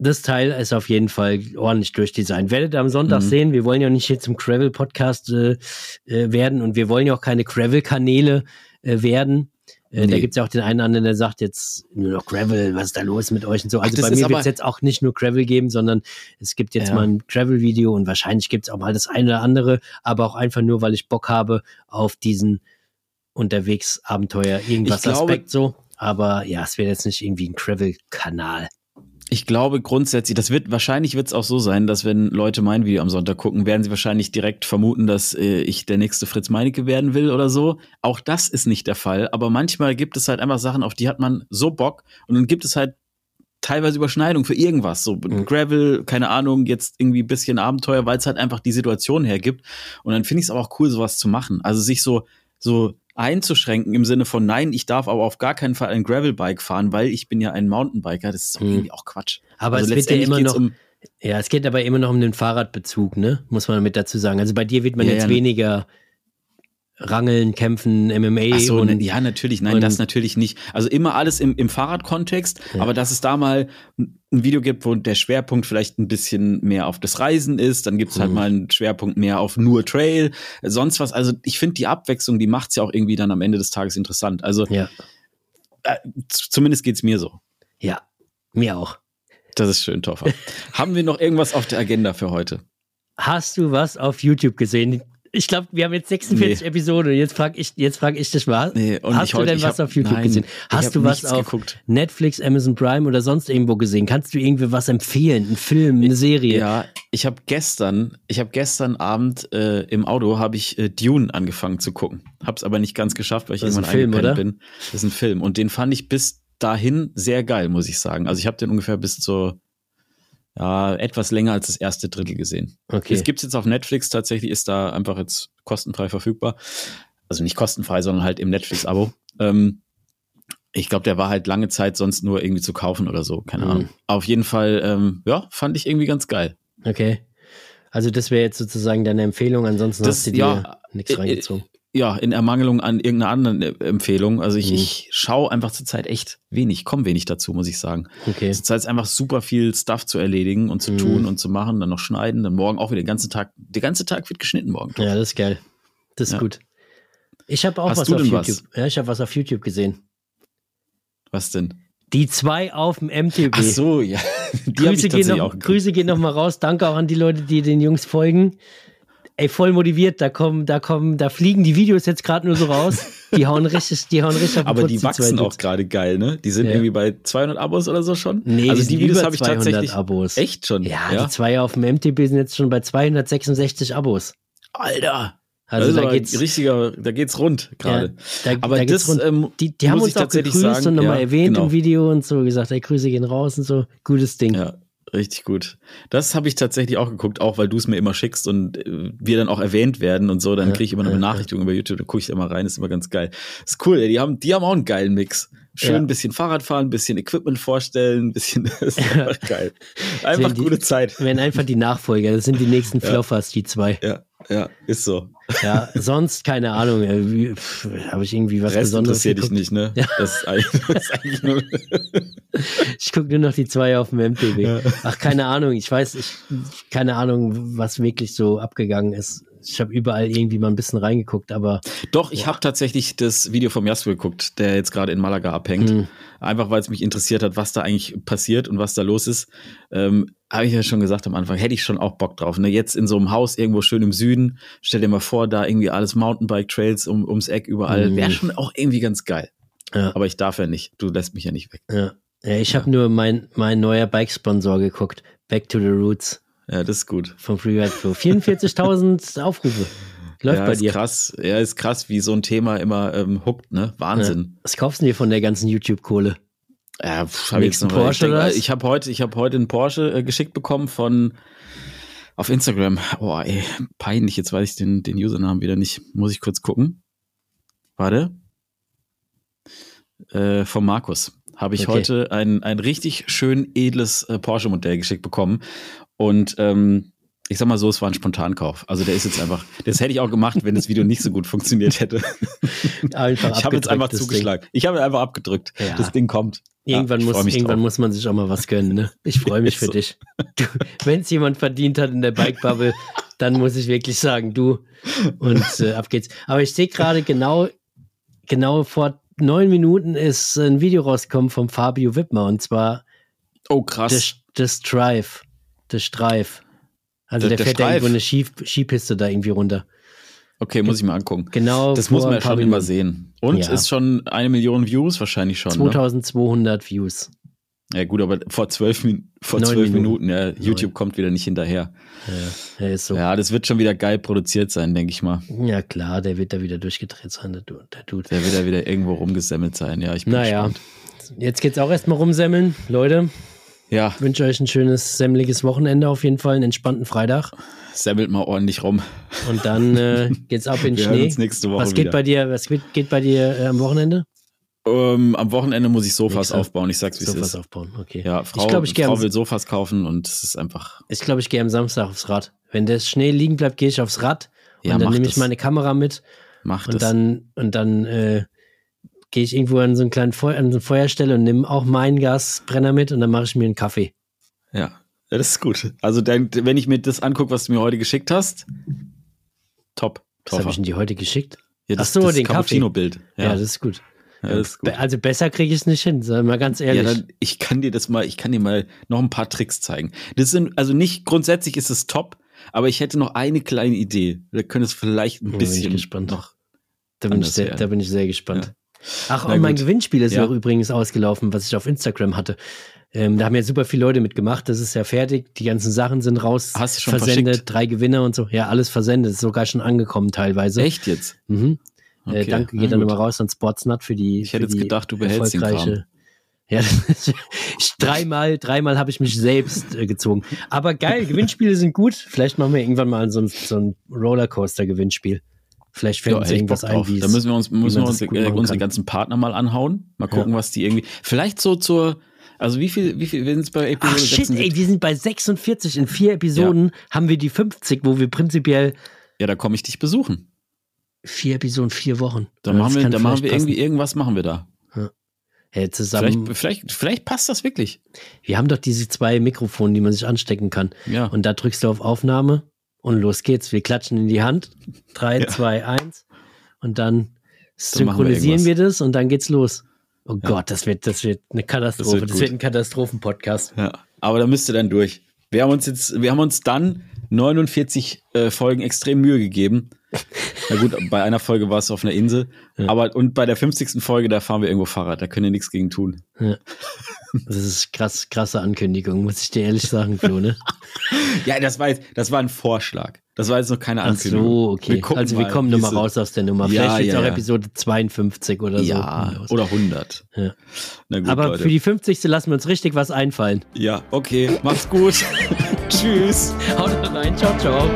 das Teil ist auf jeden Fall ordentlich durchdesignt. Werdet ihr am Sonntag mhm. sehen. Wir wollen ja nicht hier zum Gravel-Podcast äh, äh, werden und wir wollen ja auch keine Gravel-Kanäle äh, werden. Äh, nee. Da gibt es ja auch den einen anderen, der sagt jetzt nur noch Gravel, was ist da los mit euch und so. Also Ach, bei mir wird es jetzt auch nicht nur Gravel geben, sondern es gibt jetzt ja. mal ein Gravel-Video und wahrscheinlich gibt es auch mal das eine oder andere, aber auch einfach nur, weil ich Bock habe auf diesen unterwegs Abenteuer, irgendwas glaube, Aspekt so. Aber ja, es wird jetzt nicht irgendwie ein Gravel-Kanal. Ich glaube grundsätzlich, das wird wahrscheinlich wird es auch so sein, dass wenn Leute mein Video am Sonntag gucken, werden sie wahrscheinlich direkt vermuten, dass äh, ich der nächste Fritz Meinecke werden will oder so. Auch das ist nicht der Fall. Aber manchmal gibt es halt einfach Sachen, auf die hat man so Bock und dann gibt es halt teilweise Überschneidung für irgendwas. So mhm. Gravel, keine Ahnung, jetzt irgendwie bisschen Abenteuer, weil es halt einfach die Situation hergibt. Und dann finde ich es aber auch cool, sowas zu machen. Also sich so so einzuschränken im Sinne von nein, ich darf aber auf gar keinen Fall ein Gravelbike fahren, weil ich bin ja ein Mountainbiker. Das ist mhm. irgendwie auch Quatsch. Aber also es wird ja immer noch um ja, es geht aber immer noch um den Fahrradbezug, ne? Muss man mit dazu sagen. Also bei dir wird man ja, jetzt ja, ne. weniger Rangeln, Kämpfen, MMA. Ach so, und, ne, ja, natürlich. Nein, das natürlich nicht. Also immer alles im, im Fahrradkontext, ja. aber dass es da mal ein Video gibt, wo der Schwerpunkt vielleicht ein bisschen mehr auf das Reisen ist, dann gibt es halt mhm. mal einen Schwerpunkt mehr auf nur Trail, sonst was. Also ich finde die Abwechslung, die macht es ja auch irgendwie dann am Ende des Tages interessant. Also ja. äh, zumindest geht's mir so. Ja, mir auch. Das ist schön, Toffer. Haben wir noch irgendwas auf der Agenda für heute? Hast du was auf YouTube gesehen? Ich glaube, wir haben jetzt 46 nee. Episoden. Jetzt frage ich, jetzt frag ich dich mal. Nee, Hast du heute, denn was hab, auf YouTube nein, gesehen? Hast du was auf geguckt. Netflix, Amazon Prime oder sonst irgendwo gesehen? Kannst du irgendwie was empfehlen? Ein Film, eine Serie? Ja, ich habe gestern, ich habe gestern Abend äh, im Auto habe ich äh, Dune angefangen zu gucken. Hab's aber nicht ganz geschafft, weil ich das irgendwann Film, oder? bin. Das ist ein Film und den fand ich bis dahin sehr geil, muss ich sagen. Also ich habe den ungefähr bis zur ja, etwas länger als das erste Drittel gesehen. Okay. Es gibt jetzt auf Netflix tatsächlich, ist da einfach jetzt kostenfrei verfügbar. Also nicht kostenfrei, sondern halt im Netflix-Abo. Ähm, ich glaube, der war halt lange Zeit sonst nur irgendwie zu kaufen oder so, keine mhm. Ahnung. Auf jeden Fall, ähm, ja, fand ich irgendwie ganz geil. Okay. Also das wäre jetzt sozusagen deine Empfehlung, ansonsten das, hast du dir ja, nichts reingezogen ja, in Ermangelung an irgendeiner anderen äh, Empfehlung. Also ich, mhm. ich schaue einfach zurzeit echt wenig, komme wenig dazu, muss ich sagen. Okay. Zurzeit ist einfach super viel Stuff zu erledigen und zu mhm. tun und zu machen, dann noch schneiden, dann morgen auch wieder den ganzen Tag. Der ganze Tag wird geschnitten morgen. Ja, das ist geil. Das ist ja. gut. Ich habe auch Hast was auf YouTube. Was? Ja, ich habe was auf YouTube gesehen. Was denn? Die zwei auf dem MTB. Ach so, ja. Die Grüße, gehen noch. Grüße gehen noch mal raus. Danke auch an die Leute, die den Jungs folgen. Ey, voll motiviert. Da kommen, da kommen, da fliegen die Videos jetzt gerade nur so raus. Die hauen richtig, die hauen richtig auf den Aber Putz, die wachsen auch Dudes. gerade geil, ne? Die sind Ja. irgendwie bei 200 Abos oder so schon. Nee, also die die Videos habe ich 200 tatsächlich. Abos. Echt schon? Ja, die zwei auf dem MTB sind jetzt schon bei 266 Abos. Alter. Also ist da geht's. richtiger, da geht's rund gerade. Ja, aber da das, ähm, die, die haben uns auch gegrüßt sagen, und nochmal ja, erwähnt genau. im Video und so gesagt, ey, Grüße gehen raus und so. Gutes Ding. Ja, richtig gut. Das habe ich tatsächlich auch geguckt, auch weil du es mir immer schickst und äh, wir dann auch erwähnt werden und so. Dann Ja, kriege ich immer eine ja, Benachrichtigung über YouTube, dann gucke ich da mal rein, ist immer ganz geil. Ist cool, ey, die haben, die haben auch einen geilen Mix. Schön Ja. ein bisschen Fahrrad fahren, ein bisschen Equipment vorstellen, ein bisschen, das ist einfach geil. Einfach die- gute Zeit. Werden einfach die Nachfolger. Das sind die nächsten Ja. Floffers, die zwei. Ja, ja, ist so. Ja, sonst keine Ahnung. äh, Habe ich irgendwie was Rest Besonderes interessiert dich nicht, ne? Ja. Das, ist eigentlich, das ist eigentlich nur. Ich gucke nur noch die zwei auf dem MTV. Ja. Ach, keine Ahnung. Ich weiß, ich, keine Ahnung, was wirklich so abgegangen ist. Ich habe überall irgendwie mal ein bisschen reingeguckt, aber Doch, ich habe tatsächlich das Video vom Jasper geguckt, der jetzt gerade in Malaga abhängt. Mhm. Einfach weil es mich interessiert hat, was da eigentlich passiert und was da los ist. Ähm, habe ich ja schon gesagt am Anfang, hätte ich schon auch Bock drauf. Ne? Jetzt in so einem Haus irgendwo schön im Süden, stell dir mal vor, da irgendwie alles Mountainbike-Trails um, ums Eck überall. Mhm. Wäre schon auch irgendwie ganz geil. ja, Aber ich darf ja nicht. Du lässt mich ja nicht weg. ja. ja ich habe nur mein, mein neuer Bike-Sponsor geguckt. Back to the Roots Ja, das ist gut. vom Freeride Pro. 44.000 Aufrufe. Läuft ja, bei ist dir. krass. Ja, ist krass, wie so ein Thema immer ähm, huckt, ne? Wahnsinn. Was kaufst du dir von der ganzen YouTube-Kohle? Ja, pff, hab ich jetzt Nächsten Porsche ich denk, ich habe heute, ich habe heute einen Porsche äh, geschickt bekommen von auf Instagram. Oh, ey, peinlich. Jetzt weiß ich den, den Usernamen wieder nicht. Muss ich kurz gucken. Warte. Äh, von Markus habe ich Okay. heute ein, ein richtig schön edles äh, Porsche-Modell geschickt bekommen. Und ähm, ich sag mal so, es war ein Spontankauf. Also der ist jetzt einfach, das hätte ich auch gemacht, wenn das Video nicht so gut funktioniert hätte. Ich habe jetzt einfach zugeschlagen. Ich habe einfach abgedrückt. Ja. Das Ding kommt. Irgendwann, Ja, muss, irgendwann drauf. muss man sich auch mal was gönnen. Ne? Ich freue mich für so. dich. Wenn es jemand verdient hat in der Bike-Bubble, dann muss ich wirklich sagen, du. Und äh, ab geht's. Aber ich sehe gerade genau, genau vor neun Minuten ist ein Video rausgekommen vom Fabio Wittmer und zwar Oh, krass. das, Drive. Das Streif. Also Der- der, der fährt da Streif. irgendwo eine Ski, Skipiste da irgendwie runter. Okay, muss ich mal angucken. Genau. Das muss man ja schon immer sehen. Und Ja. ist schon eine Million Views wahrscheinlich schon. Ne? 2200 Views. Ja gut, aber vor zwölf, vor Neun zwölf Minuten. Minuten, ja, YouTube kommt wieder nicht hinterher. Ja, ist so. Ja, das wird schon wieder geil produziert sein, denke ich mal. Ja, klar, der wird da wieder durchgedreht sein, der, der Dude. Der wird ja wieder irgendwo rumgesemmelt sein. Ja, ich bin Naja, gespannt. jetzt geht's auch erstmal rumsemmeln. Leute, Ja, ich wünsche euch ein schönes, semmeliges Wochenende auf jeden Fall, einen entspannten Freitag. semmelt mal ordentlich rum. Und dann äh, geht's ab in den Schnee. nächste Woche Was geht wieder. bei dir, was geht, geht bei dir äh, am Wochenende? Ähm, am Wochenende muss ich Sofas aufbauen. Ich sag's, wie es Sofas ist. aufbauen, okay. Ja, Frau, ich glaube, ich gehe Frau am, will Sofas kaufen und es ist einfach. ich glaub, ich geh am Samstag aufs Rad. Wenn der Schnee liegen bleibt, gehe ich aufs Rad Ja, und dann mach nehme ich das. meine Kamera mit Macht und es. dann und dann äh, gehe ich irgendwo an so einen kleinen Feu an so eine Feuerstelle und nehme auch meinen Gasbrenner mit und dann mache ich mir einen Kaffee. Ja. ja, das ist gut. Also, dann, wenn ich mir das angucke, was du mir heute geschickt hast, top. Was habe ich denn dir heute geschickt? Ja, Ach so, den Kaffee. Cappuccino-Bild. Ja, das ist gut. Ja, das ist gut. Also besser kriege ich es nicht hin, sei mal ganz ehrlich. Ja, dann, ich kann dir das mal, ich kann dir mal noch ein paar Tricks zeigen. Das sind, also nicht, grundsätzlich ist es top, aber ich hätte noch eine kleine Idee. Da könnte es vielleicht ein Oh, bin ich bisschen gespannt. noch. da, bin ich sehr, werden. da bin ich sehr gespannt. Ach, Na und mein gut. Gewinnspiel ist Ja. auch übrigens ausgelaufen, was ich auf Instagram hatte. Ähm, da haben ja super viele Leute mitgemacht. Das ist ja fertig. Die ganzen Sachen sind raus. Hast du schon versendet, verschickt? drei Gewinner und so. Ja, alles versendet. Ist sogar schon angekommen teilweise. Echt jetzt? Mhm. Okay, äh, danke geht dann nochmal raus an Sportsnut für die. Ich hätte jetzt gedacht, du behältst den erfolgreiche- Ja, ich, dreimal, dreimal habe ich mich selbst äh, gezogen. Aber geil, Gewinnspiele sind gut. Vielleicht machen wir irgendwann mal so ein, so ein Rollercoaster-Gewinnspiel. Vielleicht fällt Ja, uns echt irgendwas ein, Da müssen wir uns, müssen wir uns äh, unsere ganzen Partner mal anhauen. Mal gucken, Ja. was die irgendwie. Vielleicht so zur, also wie viel, wie viel, wir sind bei Episode Ach shit, 76. ey, wir sind bei 46. In vier Episoden haben wir die 50, wo wir prinzipiell Ja, da komme ich dich besuchen. vier Episoden, vier Wochen. Da Ja, machen wir, da machen wir passen. irgendwie, irgendwas machen wir da. Hey, zusammen. Vielleicht, vielleicht, vielleicht passt das wirklich. Wir haben doch diese zwei Mikrofone, die man sich anstecken kann. Ja. Und da drückst du auf Aufnahme und los geht's. Wir klatschen in die Hand. Drei, Ja. zwei, eins. Und dann wir synchronisieren irgendwas. wir, das und dann geht's los. Oh Gott, das wird, das wird eine Katastrophe. Das Das wird wird, gut. ein Katastrophen-Podcast. Ja. Aber da müsst ihr dann durch. Wir haben uns jetzt, wir haben uns dann 49 äh, Folgen extrem Mühe gegeben. Na gut, bei einer Folge war es auf einer Insel. Aber und bei der 50. Folge, da fahren wir irgendwo Fahrrad. Da können wir nichts gegen tun. Das ist krass, krasse Ankündigung, muss ich dir ehrlich sagen, Flo, ne? Ja, das war jetzt, das war ein Vorschlag. Das war jetzt noch keine Ach Ankündigung. so, okay. gucken also wir mal, kommen nochmal raus aus der Nummer. Ja, Vielleicht ja, auch ja. Episode 52 oder so. Ja, oder 100. Ja. Na gut, Aber Leute. für die 50. lassen wir uns richtig was einfallen. ja, okay. Macht's gut. Tschüss. Haut rein, ciao, ciao.